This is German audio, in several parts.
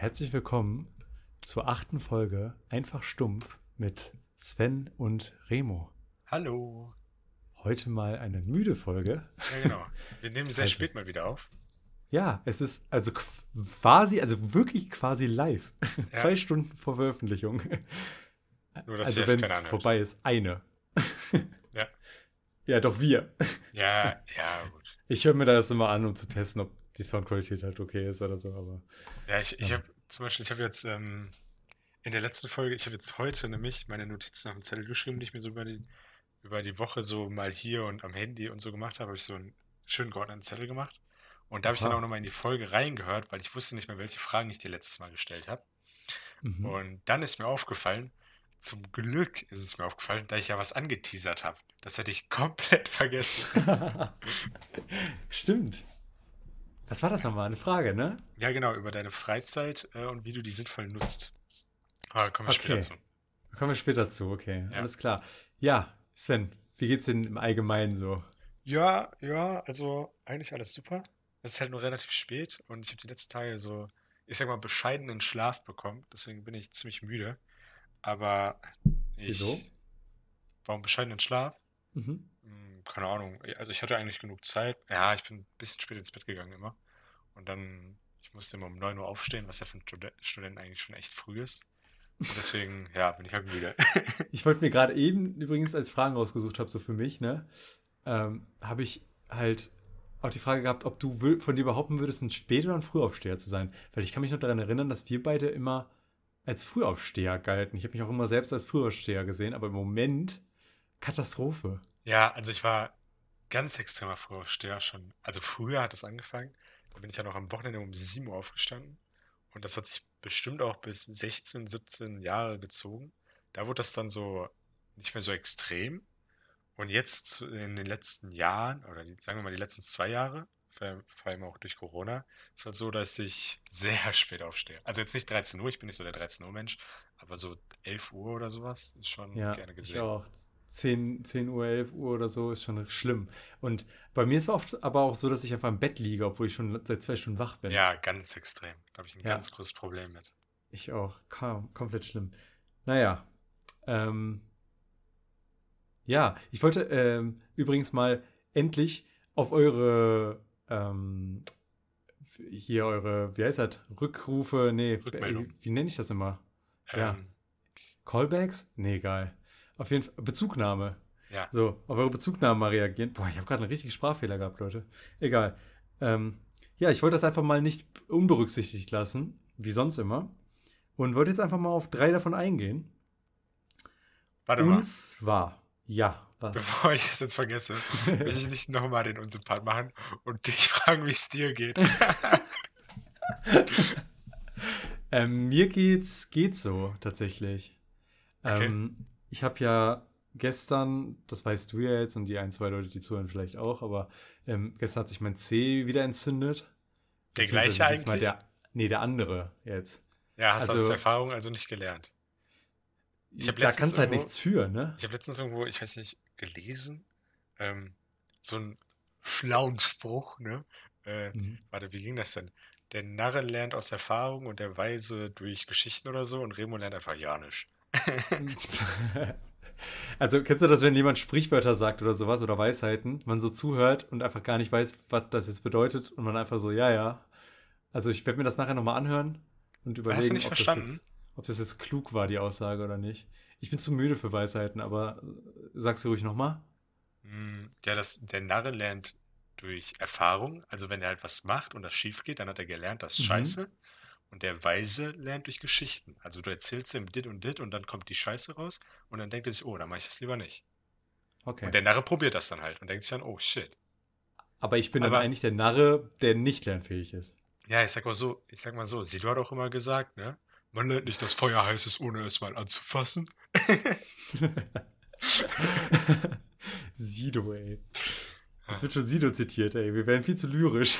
Herzlich willkommen zur achten Folge Einfach Stumpf mit Sven und Remo. Hallo. Heute mal eine müde Folge. Ja, genau. Wir nehmen sehr Also- spät mal wieder auf. Ja, es ist also quasi, also wirklich quasi live. Ja. Zwei Stunden vor Veröffentlichung. Nur, dass also wenn es vorbei ist, eine. Ja. Ja, doch wir. Ja, ja, gut. Ich höre mir das immer an, um zu testen, ob die Soundqualität halt okay ist oder so, aber Ja, ich, ich Ja. habe zum Beispiel, ich habe jetzt ähm, in der letzten Folge, ich habe jetzt heute nämlich meine Notizen auf den Zettel geschrieben, die ich mir so über die, über die Woche so mal hier und am Handy und so gemacht habe, habe ich so einen schön geordneten Zettel gemacht. Und da habe ich dann auch nochmal in die Folge reingehört, weil ich wusste nicht mehr, welche Fragen ich dir letztes Mal gestellt habe. mhm. Und dann ist mir aufgefallen, zum Glück ist es mir aufgefallen, da ich ja was angeteasert habe. Das hätte ich komplett vergessen. Stimmt. Was war das nochmal? Eine Frage, ne? Ja, genau, über deine Freizeit äh, und wie du die sinnvoll nutzt. Aber da kommen wir später Okay. zu. Da kommen wir später zu, okay. Ja. Alles klar. Ja, Sven, wie geht's denn im Allgemeinen so? Ja, ja, also eigentlich alles super. Es ist halt nur relativ spät und ich habe die letzten Tage so, ich sag mal, bescheidenen Schlaf bekommen. Deswegen bin ich ziemlich müde. Aber ich. Wieso? Warum bescheidenen Schlaf? Mhm. Keine Ahnung. Also ich hatte eigentlich genug Zeit. Ja, ich bin ein bisschen spät ins Bett gegangen immer. Und dann, ich musste immer um 9 Uhr aufstehen, was ja für einen Studen- Studenten eigentlich schon echt früh ist. Und deswegen, ja, bin ich halt müde. Ich wollte mir gerade eben übrigens als Fragen rausgesucht habe, so für mich, ne? Ähm, habe ich halt auch die Frage gehabt, ob du von dir behaupten würdest, ein Spät- oder ein Frühaufsteher zu sein. Weil ich kann mich noch daran erinnern, dass wir beide immer als Frühaufsteher galten. Ich habe mich auch immer selbst als Frühaufsteher gesehen, aber im Moment Katastrophe. Ja, also ich war ganz extremer Frühaufsteher schon. Also früher hat es angefangen. Da bin ich ja noch am Wochenende um 7 Uhr aufgestanden. Und das hat sich bestimmt auch bis 16, 17 Jahre gezogen. Da wurde das dann so nicht mehr so extrem. Und jetzt in den letzten Jahren, oder die, sagen wir mal die letzten zwei Jahre, vor allem auch durch Corona, ist halt so, dass ich sehr spät aufstehe. Also jetzt nicht 13 Uhr, ich bin nicht so der 13 Uhr Mensch, aber so 11 Uhr oder sowas ist schon Ja, gerne ich gesehen. auch. 10, 10 Uhr, 11 Uhr oder so ist schon schlimm. Und bei mir ist es oft aber auch so, dass ich einfach im Bett liege, obwohl ich schon seit zwei Stunden wach bin. Ja, ganz extrem. Da habe ich ein Ja. ganz großes Problem mit. Ich auch. Kaum, komplett schlimm. Naja. Ähm, ja, ich wollte ähm, übrigens mal endlich auf eure ähm, hier eure, wie heißt das? Rückrufe, nee, Rückmeldung. wie nenne ich das immer? Ja. Ähm, Callbacks? Nee, egal. Auf jeden Fall Bezugnahme. ja. So, auf eure Bezugnahme mal reagieren. Boah, ich habe gerade einen richtigen Sprachfehler gehabt, Leute. Egal. Ähm, ja, ich wollte das einfach mal nicht unberücksichtigt lassen, wie sonst immer. Und wollte jetzt einfach mal auf drei davon eingehen. Warte Und mal, zwar, ja, was? bevor ich das jetzt vergesse, will ich nicht nochmal den Unsympath machen und dich fragen, wie es dir geht. Ähm, mir geht's, geht's so, tatsächlich. Okay. Ähm, ich habe ja gestern, das weißt du ja jetzt und die ein, zwei Leute, die zuhören, vielleicht auch, aber ähm, gestern hat sich mein C wieder entzündet. Der gleiche eigentlich? Der, nee, der andere jetzt. Ja, hast du aus also- Erfahrung also nicht gelernt. Ich hab da kannst du halt nichts für, ne? Ich habe letztens irgendwo, ich weiß nicht, gelesen, ähm, so einen schlauen Spruch, ne? Äh, Mhm. warte, wie ging das denn? Der Narre lernt aus Erfahrung und der Weise durch Geschichten oder so und Remo lernt einfach ja nicht. Also, kennst du das, wenn jemand Sprichwörter sagt oder sowas oder Weisheiten, man so zuhört und einfach gar nicht weiß, was das jetzt bedeutet und man einfach so, ja, ja. Also, ich werde mir das nachher nochmal anhören und überlegen, nicht ob, das verstanden? jetzt, ob das jetzt klug war, die Aussage oder nicht. Ich bin zu müde für Weisheiten, aber äh, sag's dir ruhig nochmal. Hm, Ja, das, der Narre lernt durch Erfahrung. Also wenn er halt was macht und das schief geht, dann hat er gelernt, das ist Mhm. scheiße. Und der Weise lernt durch Geschichten. Also du erzählst ihm dit und dit und dann kommt die Scheiße raus und dann denkt er sich, oh, dann mache ich das lieber nicht. Okay. Und der Narre probiert das dann halt und denkt sich dann, oh shit. aber ich bin dann aber- eigentlich der Narre, der nicht lernfähig ist. Ja, ich sag mal so, ich sag mal so, Sido hat auch immer gesagt, ne? Man lernt nicht, dass Feuer heiß ist, ohne es mal anzufassen. Sido, ey. Jetzt wird schon Sido zitiert, ey. Wir werden viel zu lyrisch.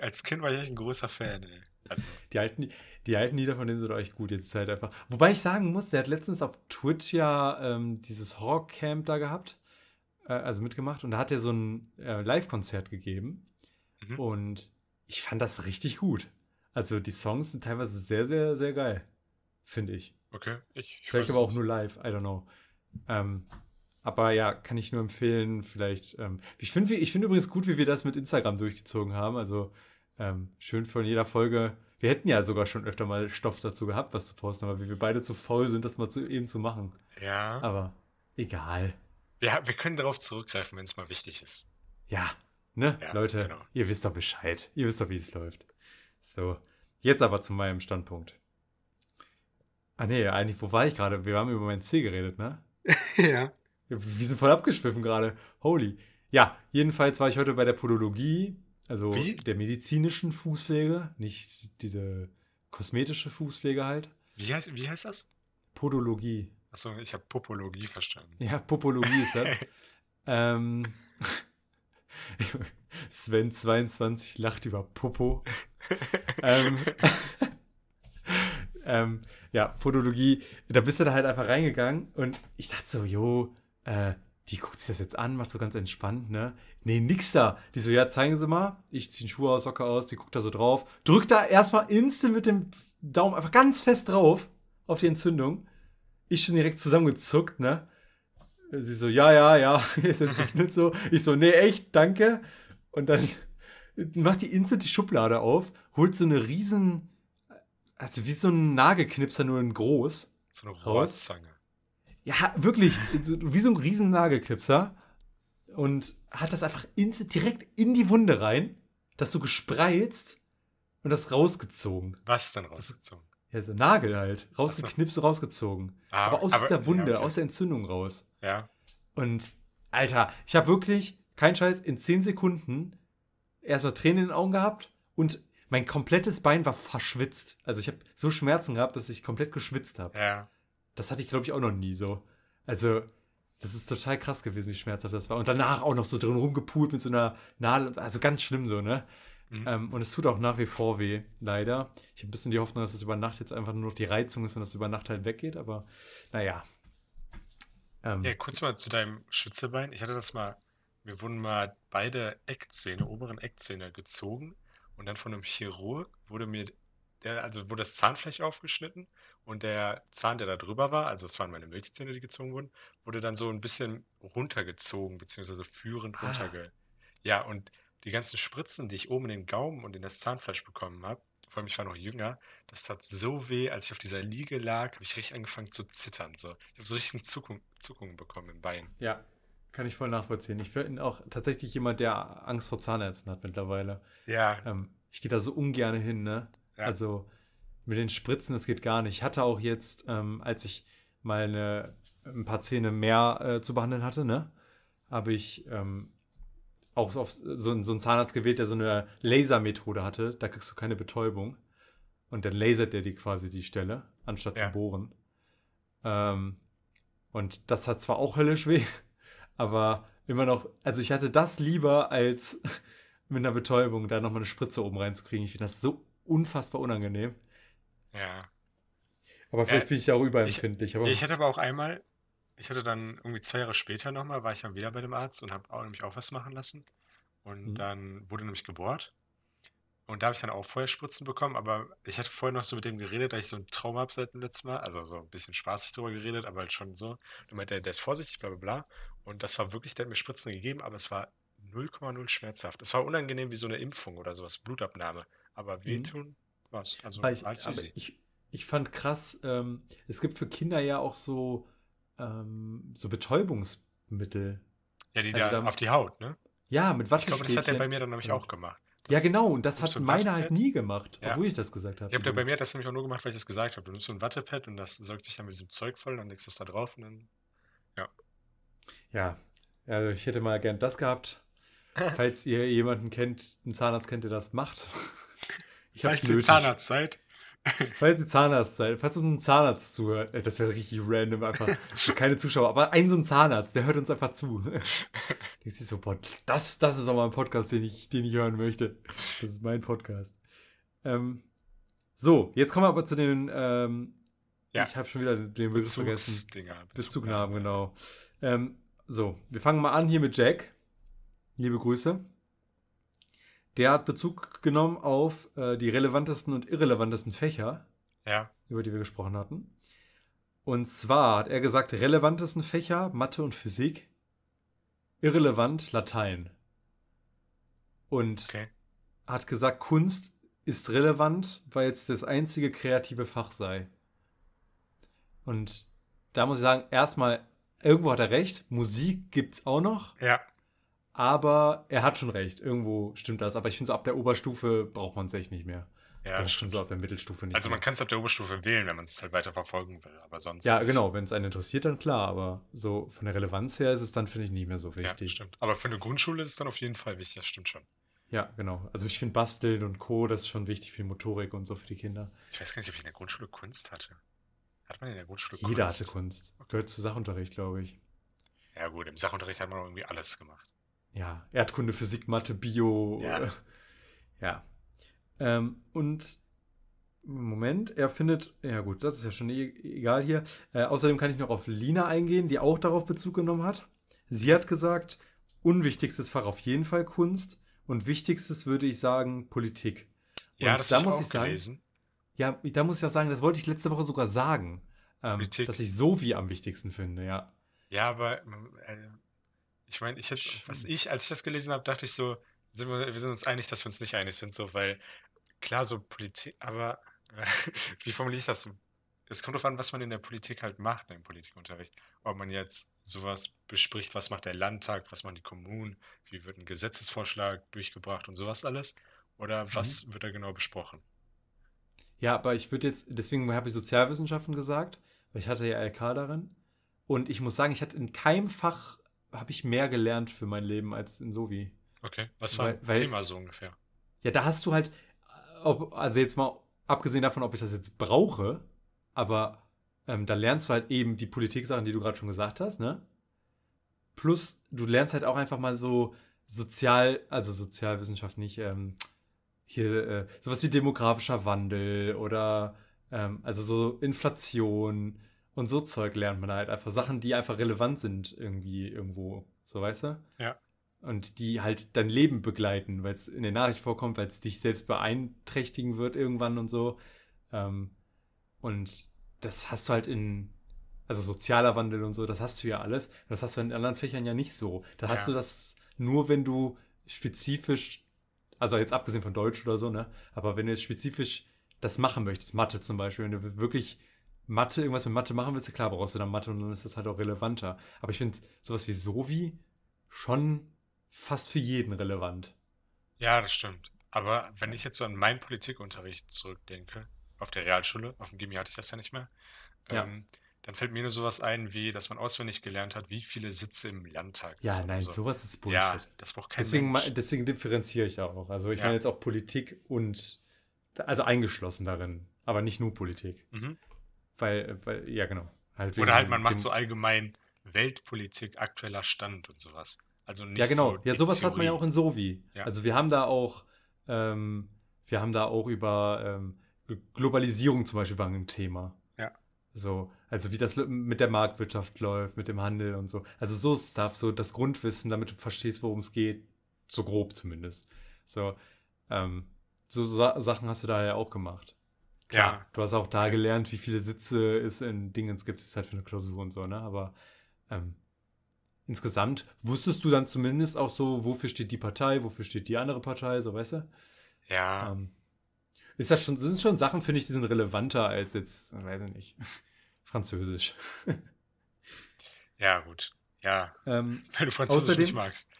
Als Kind war ich echt ein großer Fan, ey. Also, Die alten, die alten Lieder von dem sind echt gut. Jetzt ist halt einfach. Wobei ich sagen muss, der hat letztens auf Twitch ja ähm, dieses Horror-Camp da gehabt. Äh, also mitgemacht. Und da hat er so ein äh, Live-Konzert gegeben. Mhm. Und ich fand das richtig gut. Also die Songs sind teilweise sehr, sehr, sehr geil. Finde ich. Okay, ich, ich Vielleicht aber auch nur live, I don't know. Ähm, aber ja, kann ich nur empfehlen, vielleicht. Ähm, ich finde ich find übrigens gut, wie wir das mit Instagram durchgezogen haben. Also ähm, schön von jeder Folge. Wir hätten ja sogar schon öfter mal Stoff dazu gehabt, was zu posten, aber wie wir beide zu faul sind, das mal zu, eben zu machen. Ja, Aber egal. wir, wir können darauf zurückgreifen, wenn es mal wichtig ist. Ja, ne, Ja, Leute, genau. ihr wisst doch Bescheid. Ihr wisst doch, wie es läuft. So, jetzt aber zu meinem Standpunkt. Ah nee, eigentlich, wo war ich gerade? Wir haben über mein C geredet, ne? ja. Ja, Wir sind voll abgeschwiffen gerade. Holy. Ja, jedenfalls war ich heute bei der Podologie, also Wie? der medizinischen Fußpflege, nicht diese kosmetische Fußpflege halt. Wie heißt, wie heißt das? Podologie. Achso, ich habe Popologie verstanden. Ja, Popologie ist das. ähm, Sven 22 lacht über Popo. ähm, ähm, ja, Podologie, da bist du da halt einfach reingegangen und ich dachte so, jo, äh, die guckt sich das jetzt an, macht so ganz entspannt, ne? Nee, nix da. Die so, ja, zeigen Sie mal. Ich ziehe Schuhe aus, Socke aus, die guckt da so drauf. Drückt da erstmal instant mit dem Daumen einfach ganz fest drauf auf die Entzündung. Ich schon direkt zusammengezuckt, ne? Sie so, ja, ja, ja, ist entzündet so. Ich so, nee, echt, danke. Und dann macht die instant die Schublade auf, holt so eine riesen, also wie so ein Nagelknipser, nur in groß. So eine? Rohrzange. Ja, wirklich, so, wie so ein riesen Nagelknipser. Und hat das einfach instant direkt in die Wunde rein, das so gespreizt und das rausgezogen. Was dann rausgezogen? Ja, so Nagel halt. Rausgeknipst, rausgezogen. Ah, aber aus aber- dieser Wunde, ja, okay. aus der Entzündung raus. Ja. Und, Alter, ich habe wirklich, kein Scheiß, in 10 Sekunden erstmal Tränen in den Augen gehabt und mein komplettes Bein war verschwitzt. Also ich habe so Schmerzen gehabt, dass ich komplett geschwitzt habe. Ja. Das hatte ich, glaube ich, auch noch nie so. Also, das ist total krass gewesen, wie schmerzhaft das war. Und danach auch noch so drin rumgepult mit so einer Nadel. Und, also ganz schlimm so, ne? Mhm. Ähm, und es tut auch nach wie vor weh, leider. Ich habe ein bisschen die Hoffnung, dass es über Nacht jetzt einfach nur noch die Reizung ist und dass es über Nacht halt weggeht. Aber naja. Ähm, Ja, kurz mal zu deinem Schützebein. Ich hatte das mal, mir wurden mal beide Eckzähne, oberen Eckzähne gezogen und dann von einem Chirurg wurde mir, der, also wurde das Zahnfleisch aufgeschnitten und der Zahn, der da drüber war, also es waren meine Milchzähne, die gezogen wurden, wurde dann so ein bisschen runtergezogen, beziehungsweise führend Ah. runterge. Ja, und die ganzen Spritzen, die ich oben in den Gaumen und in das Zahnfleisch bekommen habe, vor allem ich war noch jünger, das tat so weh, als ich auf dieser Liege lag, habe ich richtig angefangen zu zittern. So. Ich habe so richtig Zuckung, Zuckungen bekommen im Bein. Ja, kann ich voll nachvollziehen. Ich bin auch tatsächlich jemand, der Angst vor Zahnärzten hat mittlerweile. Ja, Ähm, ich gehe da so ungern hin, ne? Ja. Also mit den Spritzen, das geht gar nicht. Ich hatte auch jetzt, ähm, als ich mal eine, ein paar Zähne mehr äh, zu behandeln hatte, ne? Habe ich ähm, auch auf so, einen- so einen Zahnarzt gewählt, der so eine Lasermethode hatte. Da kriegst du keine Betäubung. Und dann lasert der dir quasi die Stelle, anstatt Ja. zu bohren. Ähm, und das hat zwar auch höllisch weh, aber immer noch, also ich hatte das lieber als mit einer Betäubung da nochmal eine Spritze oben reinzukriegen. Ich finde das so unfassbar unangenehm. ja. Aber vielleicht Ja, bin ich ja auch überempfindlich. aber Ja, Ich hatte aber auch einmal, ich hatte dann irgendwie zwei Jahre später nochmal, war ich dann wieder bei dem Arzt und habe auch nämlich auch was machen lassen. Und Mhm. dann wurde nämlich gebohrt. Und da habe ich dann auch vorher Spritzen bekommen, aber ich hatte vorher noch so mit dem geredet, da ich so ein Trauma habe seit dem letzten Mal. Also so ein bisschen spaßig drüber geredet, aber halt schon so. Und meinte, der, der ist vorsichtig, bla bla bla. Und das war wirklich, der hat mir Spritzen gegeben, aber es war 0,0 schmerzhaft. Es war unangenehm wie so eine Impfung oder sowas, Blutabnahme. Aber Mhm. wehtun war's. Also Aber ich, aber easy. ich, ich fand krass, ähm, es gibt für Kinder ja auch so, ähm, so Betäubungsmittel. Ja, die also da da- auf die Haut, ne? Ja, mit Ich glaube, das hat er Wattestäbchen. bei mir dann nämlich Ja. auch gemacht. Ja, Das- genau, und das hat du ein meine halt nie gemacht, Ja. obwohl ich das gesagt habe. Ich habe bei mir das nämlich auch nur gemacht, weil ich das gesagt habe. Du nimmst so ein Wattepad und das saugt sich dann mit diesem Zeug voll, dann legst du es da drauf und dann. Ja, also ich hätte mal gern das gehabt. Falls ihr jemanden kennt, einen Zahnarzt kennt, der das macht. Ich hab's Falls nötig. Zahnarzt seid. Falls ihr Zahnarzt seid, falls uns ein Zahnarzt zuhört, das wäre richtig random einfach. Keine Zuschauer, aber ein so ein Zahnarzt, der hört uns einfach zu. Denkt sich so, boah, das, das ist auch mal ein Podcast, den ich, den ich hören möchte. Das ist mein Podcast. Ähm, so, jetzt kommen wir aber zu den, ähm, Ja. ich habe schon wieder den Begriff vergessen. Bezugsdinger. Bezugnahmen, genau. Ähm, so, wir fangen mal an hier mit Jack. Liebe Grüße. Der hat Bezug genommen auf äh, die relevantesten und irrelevantesten Fächer, Ja. über die wir gesprochen hatten. Und zwar hat er gesagt, relevantesten Fächer, Mathe und Physik, irrelevant Latein. Und Okay. hat gesagt, Kunst ist relevant, weil es das einzige kreative Fach sei. Und da muss ich sagen, erstmal, irgendwo hat er recht, Musik gibt's auch noch, Ja. Aber er hat schon recht, irgendwo stimmt das. Aber ich finde, so ab der Oberstufe braucht man es echt nicht mehr. Ja, das stimmt. so ab der Mittelstufe nicht Also man kann es ab der Oberstufe wählen, wenn man es halt weiter verfolgen will, aber sonst. Ja, nicht. genau, wenn es einen interessiert, dann klar, aber so von der Relevanz her ist es dann, finde ich, nicht mehr so Ja, wichtig. stimmt. Aber für eine Grundschule ist es dann auf jeden Fall wichtig, das stimmt schon. Ja, genau. Also ich finde Basteln und Co., das ist schon wichtig für die Motorik und so für die Kinder. Ich weiß gar nicht, ob ich in der Grundschule Kunst hatte. Hat man in der Grundschule Jeder Kunst? hatte Kunst. Gehört zu Sachunterricht, glaube ich. Ja, gut, im Sachunterricht hat man irgendwie alles gemacht. Ja, Erdkunde, Physik, Mathe, Bio. Ja. äh, ja. Ähm, und Moment, er findet, ja gut, das ist ja schon e egal hier. Äh, außerdem kann ich noch auf Lina eingehen, die auch darauf Bezug genommen hat. Sie hat gesagt, unwichtigstes Fach auf jeden Fall Kunst und wichtigstes würde ich sagen Politik. Ja, Und das da ich muss auch ich sagen- gelesen. Ja, da muss ich auch sagen, das wollte ich letzte Woche sogar sagen, ähm, dass ich so wie am wichtigsten finde, ja. Ja, aber äh, ich meine, ich hätte, was ich, als ich das gelesen habe, dachte ich so, sind wir, wir sind uns einig, dass wir uns nicht einig sind, so, weil klar, so Politik, aber äh, wie formuliere ich das? Es kommt darauf an, was man in der Politik halt macht, im Politikunterricht. Ob man jetzt sowas bespricht, was macht der Landtag, was machen die Kommunen, wie wird ein Gesetzesvorschlag durchgebracht und sowas alles, oder was wird da genau besprochen? Ja, aber ich würde jetzt, deswegen habe ich Sozialwissenschaften gesagt, weil ich hatte ja LK darin. Und ich muss sagen, ich hatte in keinem Fach, habe ich mehr gelernt für mein Leben als in Sovi. Okay, was war Weil- weil- Thema so ungefähr? Ja, da hast du halt, ob, also jetzt mal abgesehen davon, ob ich das jetzt brauche, aber ähm, da lernst du halt eben die Politik-Sachen, die du gerade schon gesagt hast, ne? Plus, du lernst halt auch einfach mal so sozial, also Sozialwissenschaft nicht, ähm, hier äh, sowas wie demografischer Wandel oder ähm, also so Inflation und so Zeug lernt man halt einfach Sachen, die einfach relevant sind irgendwie irgendwo, so weißt du? Ja. Und die halt dein Leben begleiten, weil es in der Nachricht vorkommt, weil es dich selbst beeinträchtigen wird irgendwann und so. Ähm, und das hast du halt in, also sozialer Wandel und so, das hast du ja alles. Das hast du in anderen Fächern ja nicht so. Da hast Ja. du das nur, wenn du spezifisch, also jetzt abgesehen von Deutsch oder so, ne? Aber wenn du jetzt spezifisch das machen möchtest, Mathe zum Beispiel, wenn du wirklich Mathe, irgendwas mit Mathe machen willst, klar brauchst du dann Mathe und dann ist das halt auch relevanter. Aber ich finde sowas wie Sovi schon fast für jeden relevant. Ja, das stimmt. Aber wenn ich jetzt so an meinen Politikunterricht zurückdenke, auf der Realschule, auf dem Gimmi hatte ich das ja nicht mehr, Ja. ähm, dann fällt mir nur sowas ein, wie, dass man auswendig gelernt hat, wie viele Sitze im Landtag Ja, nein, so. sowas ist Bullshit. Ja, das braucht kein Deswegen, Mensch. deswegen differenziere ich auch. Also ich Ja. meine jetzt auch Politik und also eingeschlossen darin, aber nicht nur Politik. Mhm. Weil, weil ja genau. Halt Oder halt, man macht so allgemein Weltpolitik, aktueller Stand und sowas. Also nicht Ja, genau. so ja, sowas hat man ja Theorie. auch in Sovi. Ja. Also wir haben da auch, ähm, wir haben da auch über ähm, Globalisierung zum Beispiel war ein Thema. Ja. So, also wie das mit der Marktwirtschaft läuft, mit dem Handel und so. Also so Stuff, so das Grundwissen, damit du verstehst, worum es geht. So grob zumindest. So, ähm, so Sa Sachen hast du da ja auch gemacht. Klar, Ja. du hast auch da gelernt, wie viele Sitze es in Dingens gibt, ist halt für eine Klausur und so, ne? Aber ähm, insgesamt wusstest du dann zumindest auch so, wofür steht die Partei, wofür steht die andere Partei, so weißt du? Ja, Ähm, ist das schon, sind schon Sachen, finde ich, die sind relevanter als jetzt, weiß ich nicht, Französisch. ja, gut. Ja, Ähm, weil du Französisch nicht Außerdem- magst.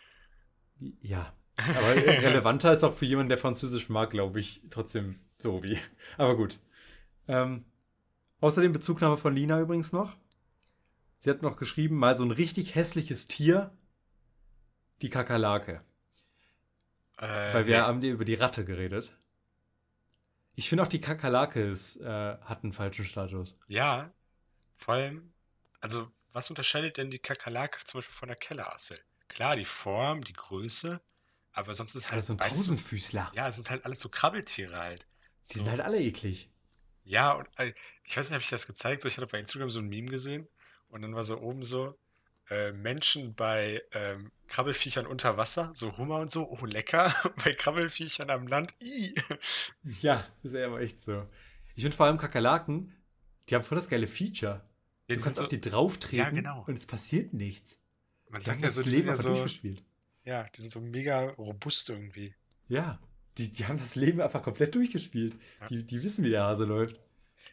ja, aber relevanter als auch für jemanden, der Französisch mag, glaube ich, trotzdem so wie. Aber gut. Ähm, außerdem Bezugnahme von Lina übrigens noch. Sie hat noch geschrieben, mal so ein richtig hässliches Tier, die Kakerlake. Äh, Weil wir nee. haben über die Ratte geredet. Ich finde auch die Kakerlake ist, äh, hat einen falschen Status. Ja, vor allem, also was unterscheidet denn die Kakerlake zum Beispiel von der Kellerassel? Klar, die Form, die Größe, aber sonst ist es Das halt so ein beides so, Tausendfüßler. ja, es sind halt alles so Krabbeltiere halt. Die So, sind halt alle eklig. ja, und äh, ich weiß nicht, habe ich das gezeigt? So, ich hatte bei Instagram so ein Meme gesehen und dann war so oben so, äh, Menschen bei ähm, Krabbelfiechern unter Wasser, so Hummer und so, oh lecker. bei Krabbelfiechern am Land, i. Ja, das ist ja aber echt so. Ich finde vor allem Kakerlaken, die haben voll das geile Feature. Ja, du kannst auf die drauf treten Ja, genau. und es passiert nichts. Man Die sagt ja das so, die Leben sind ja so, durchgespielt. ja, die sind so mega robust irgendwie. Ja, die, die haben das Leben einfach komplett durchgespielt. Ja. Die, die wissen, wie der Hase läuft.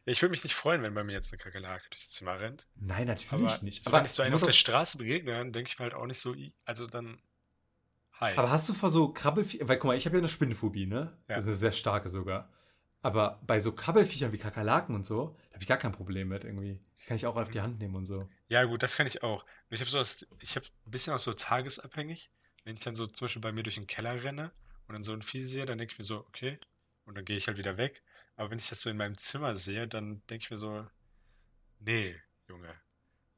Ich würde mich nicht freuen, wenn bei mir jetzt eine Kakerlake durchs Zimmer rennt. Nein, natürlich Aber nicht. so, Aber, wenn ich so einen auf der Straße begegne, dann denke ich mir halt auch nicht so, also dann, hi. aber hast du vor so Krabbelfiechern, weil guck mal, ich habe ja eine Spinnenphobie, ne? Ja. Das ist eine sehr starke sogar. Aber bei so Krabbelfiechern wie Kakerlaken und so, da habe ich gar kein Problem mit irgendwie. Die kann ich auch auf die Hand nehmen und so. Ja, gut, das kann ich auch. Ich habe so das, ich habe ein bisschen auch so tagesabhängig. Wenn ich dann so zum Beispiel bei mir durch den Keller renne und dann so ein Vieh sehe, dann denke ich mir so, okay, und dann gehe ich halt wieder weg. Aber wenn ich das so in meinem Zimmer sehe, dann denke ich mir so, nee, Junge,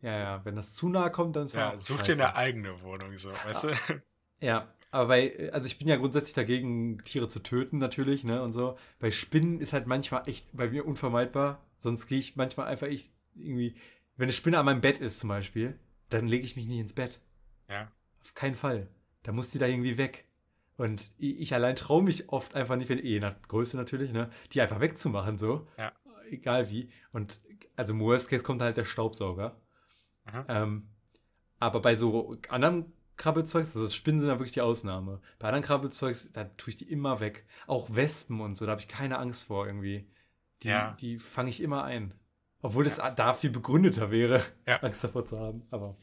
Ja, ja, wenn das zu nahe kommt, dann ist ja, such dir eine eigene Wohnung, so, weißt du? Ja, aber bei, also ich bin ja grundsätzlich dagegen, Tiere zu töten, natürlich, ne, und so. Bei Spinnen ist halt manchmal echt bei mir unvermeidbar. Sonst gehe ich manchmal einfach ich irgendwie, wenn eine Spinne an meinem Bett ist zum Beispiel, dann lege ich mich nicht ins Bett. Ja, Auf keinen Fall. Da muss die da irgendwie weg. Und ich, allein traue mich oft einfach nicht, wenn, eh nach Größe natürlich, ne, die einfach wegzumachen, so. Ja. Egal wie. Und also im Worst Case kommt halt der Staubsauger. Ähm, aber bei so anderen Krabbelzeugs, also Spinnen sind ja wirklich die Ausnahme. Bei anderen Krabbelzeugs, da tue ich die immer weg. Auch Wespen und so, da habe ich keine Angst vor irgendwie. Die, Ja. die fange ich immer ein. Obwohl es da viel begründeter wäre, Ja. Angst davor zu haben. Aber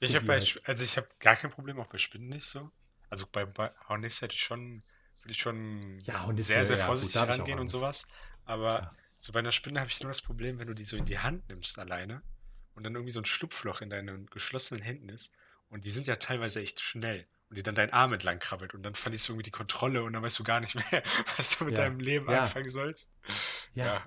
Ich habe halt. Also ich habe gar kein Problem, auch bei Spinnen nicht so. Also bei, bei Hornissen hätte ich schon, würde ich schon Ja, Hornisse, sehr, sehr ja, gut, vorsichtig ich auch rangehen und sowas. Aber Klar. so bei einer Spinne habe ich nur das Problem, wenn du die so in die Hand nimmst alleine und dann irgendwie so ein Schlupfloch in deinen geschlossenen Händen ist und die sind ja teilweise echt schnell und die dann deinen Arm entlang krabbelt und dann verlierst du irgendwie die Kontrolle und dann weißt du gar nicht mehr, was du mit Ja. deinem Leben Ja. anfangen sollst. ja, Ja.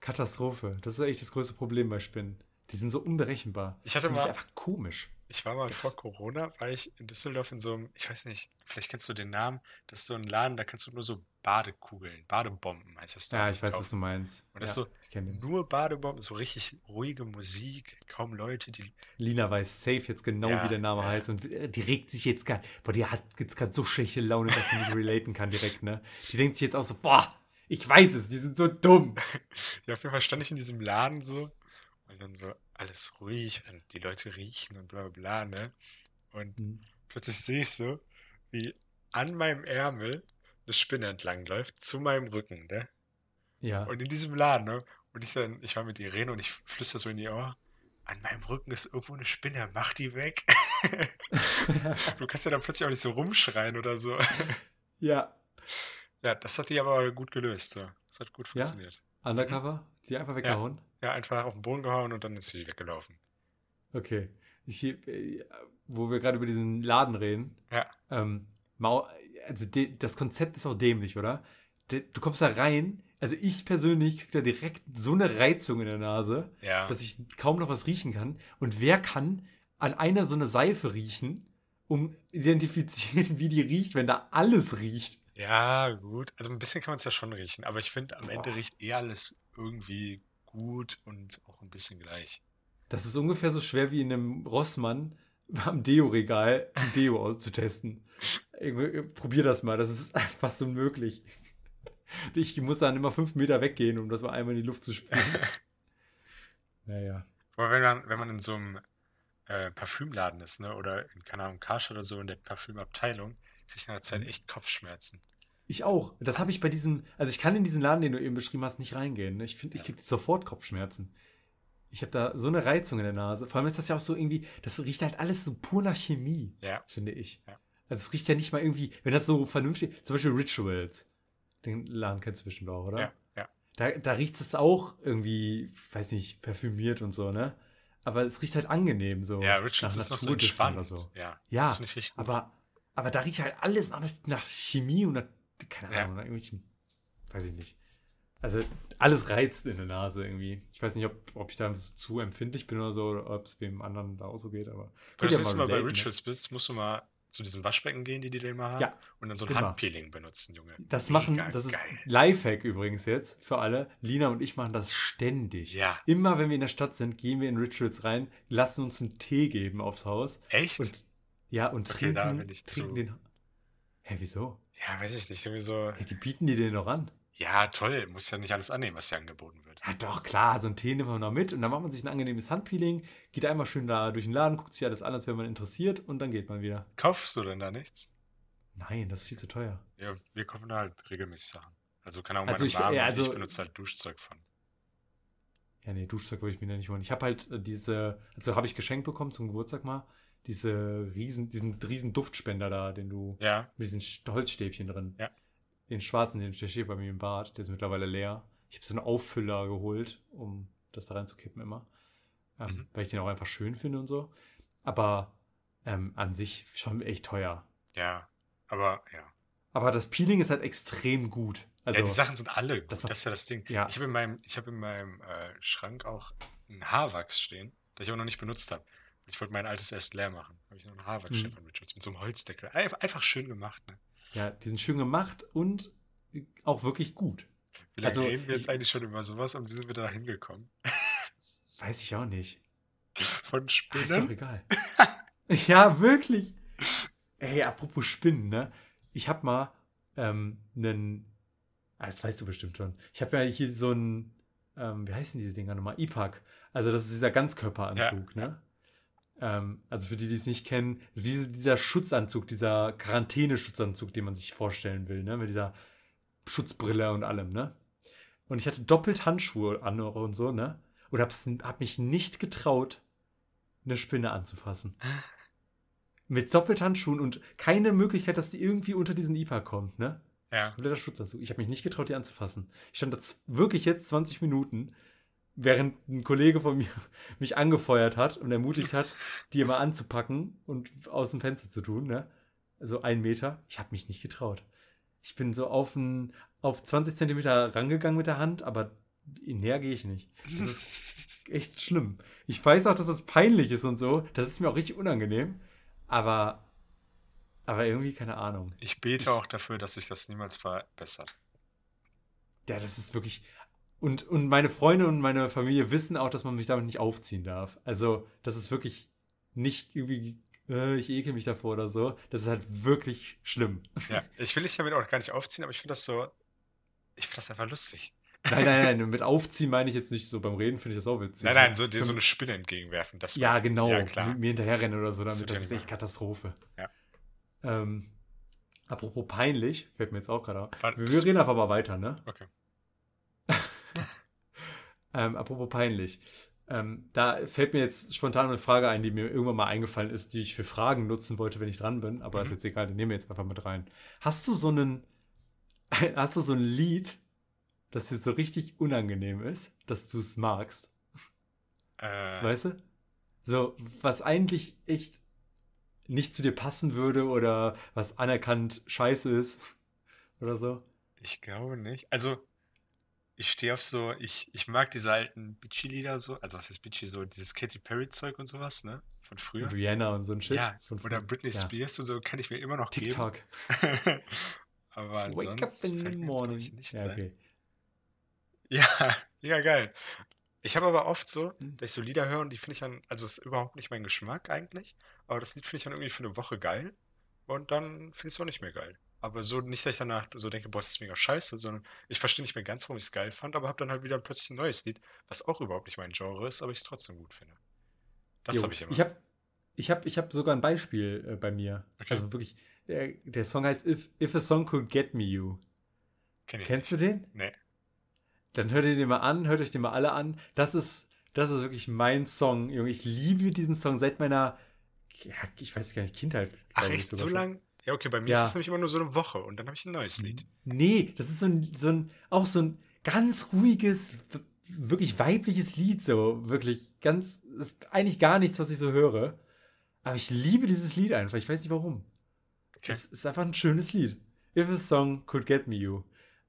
Katastrophe. Das ist echt das größte Problem bei Spinnen. Die sind so unberechenbar. Ich hatte Und das ist mal, einfach komisch. Ich war mal vor Corona, war ich in Düsseldorf in so einem, ich weiß nicht, vielleicht kennst du den Namen, das ist so ein Laden, da kannst du nur so Badekugeln, Badebomben heißt es da. Ja, so ich weiß, was kaufen. du meinst. Und das ja, ist so nur Badebomben, so richtig ruhige Musik, kaum Leute, die Lina weiß safe jetzt genau, Ja, wie der Name ja. heißt. Und äh, die regt sich jetzt gerade, boah, die hat jetzt gerade so schlechte Laune, dass sie nicht relaten kann direkt, ne? Die denkt sich jetzt auch so, boah, ich weiß es, die sind so dumm. Ja, auf jeden Fall stand ich in diesem Laden so und dann so alles ruhig und die Leute riechen und bla bla bla, ne? Und Hm. plötzlich sehe ich so, wie an meinem Ärmel eine Spinne entlang läuft, zu meinem Rücken, ne? Ja. Und in diesem Laden, ne? Und ich dann, ich war mit Irene und ich flüster so in ihr Ohr, an meinem Rücken ist irgendwo eine Spinne, mach die weg. Du kannst ja dann plötzlich auch nicht so rumschreien oder so. ja. Ja, das hat die aber gut gelöst, so. Das hat gut Ja? funktioniert. Undercover? Die einfach weggehauen? Ja, einfach auf den Boden gehauen und dann ist sie weggelaufen. Okay. Ich, äh, wo wir gerade über diesen Laden reden. Ja. Ähm, also das Konzept ist auch dämlich, oder? De, du kommst da rein, also ich persönlich krieg da direkt so eine Reizung in der Nase, Ja. dass ich kaum noch was riechen kann. Und wer kann an einer so eine Seife riechen, um identifizieren, wie die riecht, wenn da alles riecht? Ja, gut. Also ein bisschen kann man es ja schon riechen, aber ich finde, am Ende Boah. riecht eh alles irgendwie gut und auch ein bisschen gleich. Das ist ungefähr so schwer wie in einem Rossmann am Deo-Regal ein Deo auszutesten. Irgendwie, Probier das mal, das ist fast unmöglich. Ich muss dann immer fünf Meter weggehen, um das mal einmal in die Luft zu spüren. Naja. Aber wenn man, wenn man in so einem äh, Parfümladen ist, ne, oder in, keine Ahnung, Karstadt oder so in der Parfümabteilung, der Zeit Mhm. echt Kopfschmerzen. Ich auch. Das habe ich bei diesem, also ich kann in diesen Laden, den du eben beschrieben hast, nicht reingehen. ne? Ich finde, ich kriege sofort Kopfschmerzen. Ich habe da so eine Reizung in der Nase. Vor allem ist das ja auch so irgendwie, das riecht halt alles so pur nach Chemie, Ja. finde ich. Ja. Also es riecht ja nicht mal irgendwie, wenn das so vernünftig, zum Beispiel Rituals. Den Laden kennst du bestimmt auch, oder? Ja, ja. Da, da riecht es auch irgendwie, weiß nicht, parfümiert und so, ne? Aber es riecht halt angenehm so. Ja, Rituals ist noch so entspannt. so. Ja, Ja. Aber, aber da riecht halt alles nach, nach Chemie und nach, keine Ja. Ahnung, nach irgendwelchen, weiß ich nicht. Also alles reizt in der Nase irgendwie. Ich weiß nicht, ob, ob ich da zu empfindlich bin oder so, oder ob es wem anderen da auch so geht, aber Wenn du das nächste Mal bei ne? Rituals bist, musst du mal zu diesem Waschbecken gehen, die die da immer haben, Ja, und dann so ein immer. Handpeeling benutzen, Junge. Das machen, Mega das ist geil. Lifehack übrigens jetzt für alle. Lina und ich machen das ständig. Ja. Immer wenn wir in der Stadt sind, gehen wir in Rituals rein, lassen uns einen Tee geben aufs Haus Echt? und ja und Okay, da trinken, bin ich trinken zu. den. Hä, wieso? Ja, weiß ich nicht. Irgendwie so. Hey, die bieten dir den noch an. Ja, toll. Muss ja nicht alles annehmen, was dir angeboten wird. Ja, doch, klar, so ein Tee nimmt man noch mit und dann macht man sich ein angenehmes Handpeeling, geht einmal schön da durch den Laden, guckt sich alles an, als wäre man interessiert und dann geht man wieder. Kaufst du denn da nichts? Nein, das ist viel zu teuer. Ja, wir kaufen da halt regelmäßig Sachen. Also kann auch Also meine ich- Mama, ja, und also- ich benutze halt Duschzeug von. Ja, nee, Duschzeug würde ich mir da nicht holen. Ich habe halt äh, diese, also habe ich geschenkt bekommen zum Geburtstag mal, diese riesen, diesen riesen Duftspender da, den du, Ja, mit diesen Holzstäbchen drin. Ja. Den schwarzen, den der steht bei mir im Bad, der ist mittlerweile leer. Ich habe so einen Auffüller geholt, um das da reinzukippen immer. Ähm, Mhm. Weil ich den auch einfach schön finde und so. Aber ähm, an sich schon echt teuer. ja. Aber ja. Aber das Peeling ist halt extrem gut. Also, ja, die Sachen sind alle gut. das Das, war- ist ja das Ding. Ja. Ich habe in meinem, ich hab in meinem äh, Schrank auch einen Haarwachs stehen, das ich aber noch nicht benutzt habe. Ich wollte mein altes erst leer machen. Habe ich noch einen Haarwachs Mhm. von Rituals mit so einem Holzdeckel. Einfach, schön gemacht. Ne? ja, die sind schön gemacht und auch wirklich gut. Wie lange Also, reden wir jetzt ich- eigentlich schon über sowas und wie sind wir da hingekommen? Weiß ich auch nicht. Von Ach, ist doch Spinnen? egal. ja, wirklich. Ey, apropos Spinnen, ne? Ich hab mal ähm, einen. Ah, das weißt du bestimmt schon. Ich habe ja hier so einen. Ähm, wie heißen diese Dinger nochmal? IPAC. Also, das ist dieser Ganzkörperanzug, ne? Ähm, also, für die, die es nicht kennen, wie dieser Schutzanzug, dieser Quarantäneschutzanzug, den man sich vorstellen will, ne? Mit dieser Schutzbrille und allem, ne? Und ich hatte doppelt Handschuhe an und so, ne? Und hab's, hab mich nicht getraut, eine Spinne anzufassen. Mit Doppelhandschuhen und keine Möglichkeit, dass die irgendwie unter diesen IPA kommt, ne? Ja. Kompletter Schutzanzug. Ich habe mich nicht getraut, die anzufassen. Ich stand da wirklich jetzt 20 Minuten, während ein Kollege von mir mich angefeuert hat und ermutigt hat, die immer anzupacken und aus dem Fenster zu tun, ne? Also ein Meter. Ich habe mich nicht getraut. Ich bin so auf, ein, auf 20 Zentimeter rangegangen mit der Hand, aber näher gehe ich nicht. Das ist echt schlimm. Ich weiß auch, dass das peinlich ist und so. Das ist mir auch richtig unangenehm. Aber, aber irgendwie keine Ahnung. Ich bete Ich- auch dafür, dass sich das niemals verbessert. Ja, das ist wirklich. Und, und meine Freunde und meine Familie wissen auch, dass man mich damit nicht aufziehen darf. Also, das ist wirklich nicht irgendwie, äh, ich ekel mich davor oder so. Das ist halt wirklich schlimm. Ja, ich will dich damit auch gar nicht aufziehen, aber ich finde das so, ich finde das einfach lustig. Nein, nein, nein, mit aufziehen meine ich jetzt nicht so. Beim Reden finde ich das auch witzig. Nein, nein, so, dir so eine Spinne entgegenwerfen. Das Ja, genau. Ja, klar. Mit mir hinterherrennen oder so, Das damit das ja ist echt Katastrophe. Ja. Ähm, apropos peinlich, fällt mir jetzt auch gerade auf. Wir, reden einfach mal weiter, ne? Okay. Ähm, apropos peinlich. Ähm, da fällt mir jetzt spontan eine Frage ein, die mir irgendwann mal eingefallen ist, die ich für Fragen nutzen wollte, wenn ich dran bin. Aber ist Mhm. jetzt egal, die nehmen wir jetzt einfach mit rein. Hast du so einen, hast du so ein Lied, das dir so richtig unangenehm ist, dass du es magst? Das Äh, weißt du? So, was eigentlich echt nicht zu dir passen würde oder was anerkannt scheiße ist oder so. ich glaube nicht. Also, ich stehe auf so, ich, ich mag diese alten Bitchy-Lieder so, also was heißt Bitchy, so dieses Katy Perry-Zeug und sowas, ne? Von früher. Rihanna und so ein Shit. Ja, Von oder. Britney Ja. Spears und so kann ich mir immer noch geben. TikTok. Aber Wake up in the morning. ich, nichts Ja, okay. Ja, ja, geil. Ich habe aber oft so, Hm. dass ich so Lieder höre und die finde ich dann, also es ist überhaupt nicht mein Geschmack eigentlich, aber das Lied finde ich dann irgendwie für eine Woche geil und dann finde ich es auch nicht mehr geil. Aber so nicht, dass ich danach so denke, boah, das ist mega scheiße, sondern ich verstehe nicht mehr ganz, warum ich es geil fand, aber habe dann halt wieder plötzlich ein neues Lied, was auch überhaupt nicht mein Genre ist, aber ich es trotzdem gut finde. Das habe ich immer. Ich habe ich hab, ich hab sogar ein Beispiel äh, bei mir. Okay. Also wirklich, der, der Song heißt If, If a Song Could Get Me You. Kenn Kennst nicht. du den? Nee. Dann hört ihr den mal an, hört euch den mal alle an. Das ist, das ist wirklich mein Song, Junge. Ich liebe diesen Song seit meiner, ja, ich weiß gar nicht, Kindheit. Ach echt, so lang? Ja, okay, bei mir Ja. ist es nämlich immer nur so eine Woche und dann habe ich ein neues Lied. Nee, das ist so ein, so ein, auch so ein ganz ruhiges, wirklich weibliches Lied, so wirklich ganz, das ist eigentlich gar nichts, was ich so höre. Aber ich liebe dieses Lied einfach, ich weiß nicht warum. Okay. Es ist einfach ein schönes Lied. If a Song Could Get Me You.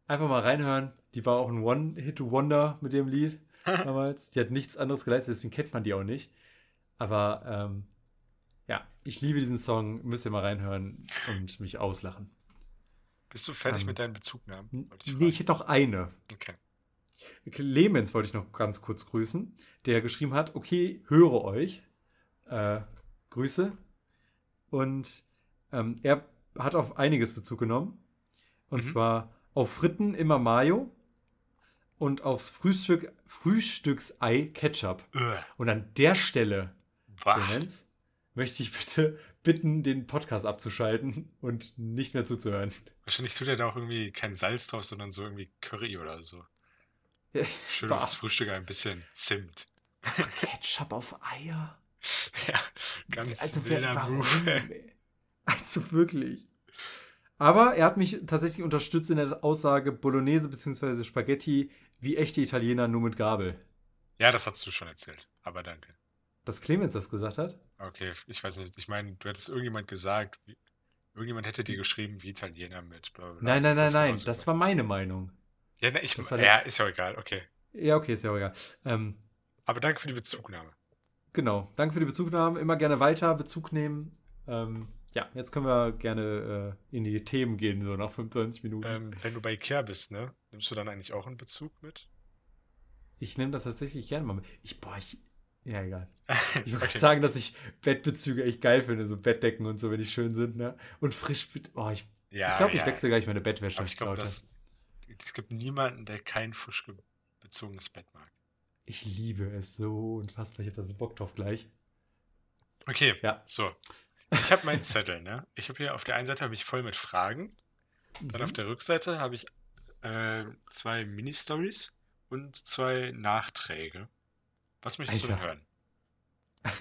Einfach mal reinhören. Die war auch ein One-Hit-Wonder mit dem Lied damals. Die hat nichts anderes geleistet, deswegen kennt man die auch nicht. Aber ähm, ja, ich liebe diesen Song. Müsst ihr mal reinhören und mich auslachen. Bist du fertig Ähm, mit deinen Bezugnahmen? Ich Nee, ich hätte noch eine. Okay. Clemens wollte ich noch ganz kurz grüßen, der geschrieben hat, okay, höre euch. Äh, Grüße. Und ähm, er hat auf einiges Bezug genommen. Und Mhm. zwar auf Fritten immer Mayo und aufs Frühstück, Frühstücksei Ketchup. Ugh. Und an der Stelle. Clemens, möchte ich bitte bitten, den Podcast abzuschalten und nicht mehr zuzuhören. Wahrscheinlich tut er da auch irgendwie kein Salz drauf, sondern so irgendwie Curry oder so. Schön Bah. aufs Frühstück ein bisschen Zimt. Ketchup auf Eier. Ja, ganz Also, wilder warum? Move. Also wirklich. Aber er hat mich tatsächlich unterstützt in der Aussage Bolognese bzw. Spaghetti wie echte Italiener nur mit Gabel. Ja, das hast du schon erzählt. Aber danke. Dass Clemens das gesagt hat? Okay, ich weiß nicht. Ich meine, du hättest irgendjemand gesagt, irgendjemand hätte dir geschrieben, wie Italiener mit. Bla, bla. Nein, nein, nein, nein. Das gesagt. war meine Meinung. Ja, ne, ich, das ja, das- ist ja egal. Okay. Ja, okay, ist ja auch egal. Ähm, Aber danke für die Bezugnahme. genau. Danke für die Bezugnahme. Immer gerne weiter Bezug nehmen. Ähm, ja, jetzt können wir gerne äh, in die Themen gehen, so nach 25 Minuten. Ähm, wenn du bei Ikea bist, ne, nimmst du dann eigentlich auch einen Bezug mit? Ich nehme das tatsächlich gerne mal mit. Ich, boah, ich. Ja, egal. Ich wollte Okay. sagen, dass ich Bettbezüge echt geil finde, so Bettdecken und so, wenn die schön sind, ne? Und frisch. Oh, ich Ja, ich glaube, ich ja. wechsle gleich meine Bettwäsche. Aber ich glaube, es gibt niemanden, der kein frisch ge- bezogenes Bett mag. Ich liebe es so unfassbar. Ich hätte da so Bock drauf gleich. Okay, Ja. so. Ich habe meinen Zettel, ne? Ich habe hier auf der einen Seite habe ich voll mit Fragen. Dann Mhm. auf der Rückseite habe ich äh, zwei Mini-Stories und zwei Nachträge. Was möchtest du denn Alter. hören?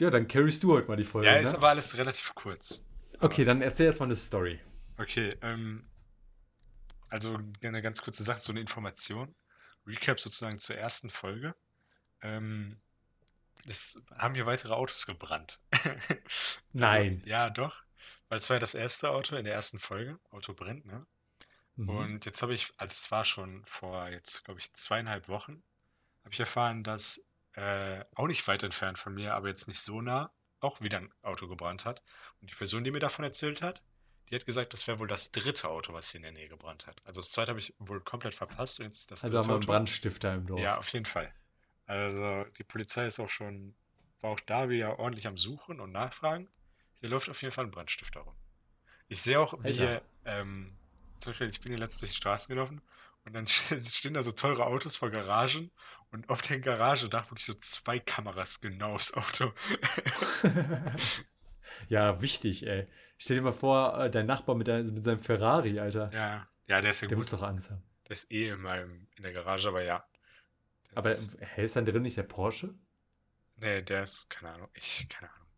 ja, dann carryst du heute mal die Folge. Ja, ne? ist aber alles relativ kurz. okay, dann erzähl jetzt mal eine Story. Okay, ähm, also eine ganz kurze Sache, so eine Information. Recap sozusagen zur ersten Folge. Ähm, es haben hier weitere Autos gebrannt. Nein. Also, ja, doch. Weil es war ja das erste Auto in der ersten Folge. Auto brennt, ne? Mhm. Und jetzt habe ich, also es war schon vor jetzt, glaube ich, zweieinhalb Wochen, habe ich erfahren, dass äh, auch nicht weit entfernt von mir, aber jetzt nicht so nah, auch wieder ein Auto gebrannt hat. Und die Person, die mir davon erzählt hat, die hat gesagt, das wäre wohl das dritte Auto, was hier in der Nähe gebrannt hat. Also das zweite habe ich wohl komplett verpasst und jetzt das also haben wir einen. Brandstifter im Dorf. Ja, auf jeden Fall. Also die Polizei ist auch schon, war auch da wieder ordentlich am Suchen und Nachfragen. Hier läuft auf jeden Fall ein Brandstifter rum. Ich sehe auch, wie Alter. hier, ähm, zum Beispiel, ich bin hier letztens durch die Straßen gelaufen und dann stehen da so teure Autos vor Garagen und auf der Garagedach wirklich so zwei Kameras genau aufs Auto. ja, wichtig, ey. Stell dir mal vor, äh, dein Nachbar mit, dein, mit seinem Ferrari, Alter. Ja, ja, der ist ja Der gut. muss doch Angst haben. Der ist eh in meinem, in der Garage, aber ja. Der Aber ist, hä, ist dann drin nicht der Porsche? nee, der ist, keine Ahnung, ich, keine Ahnung.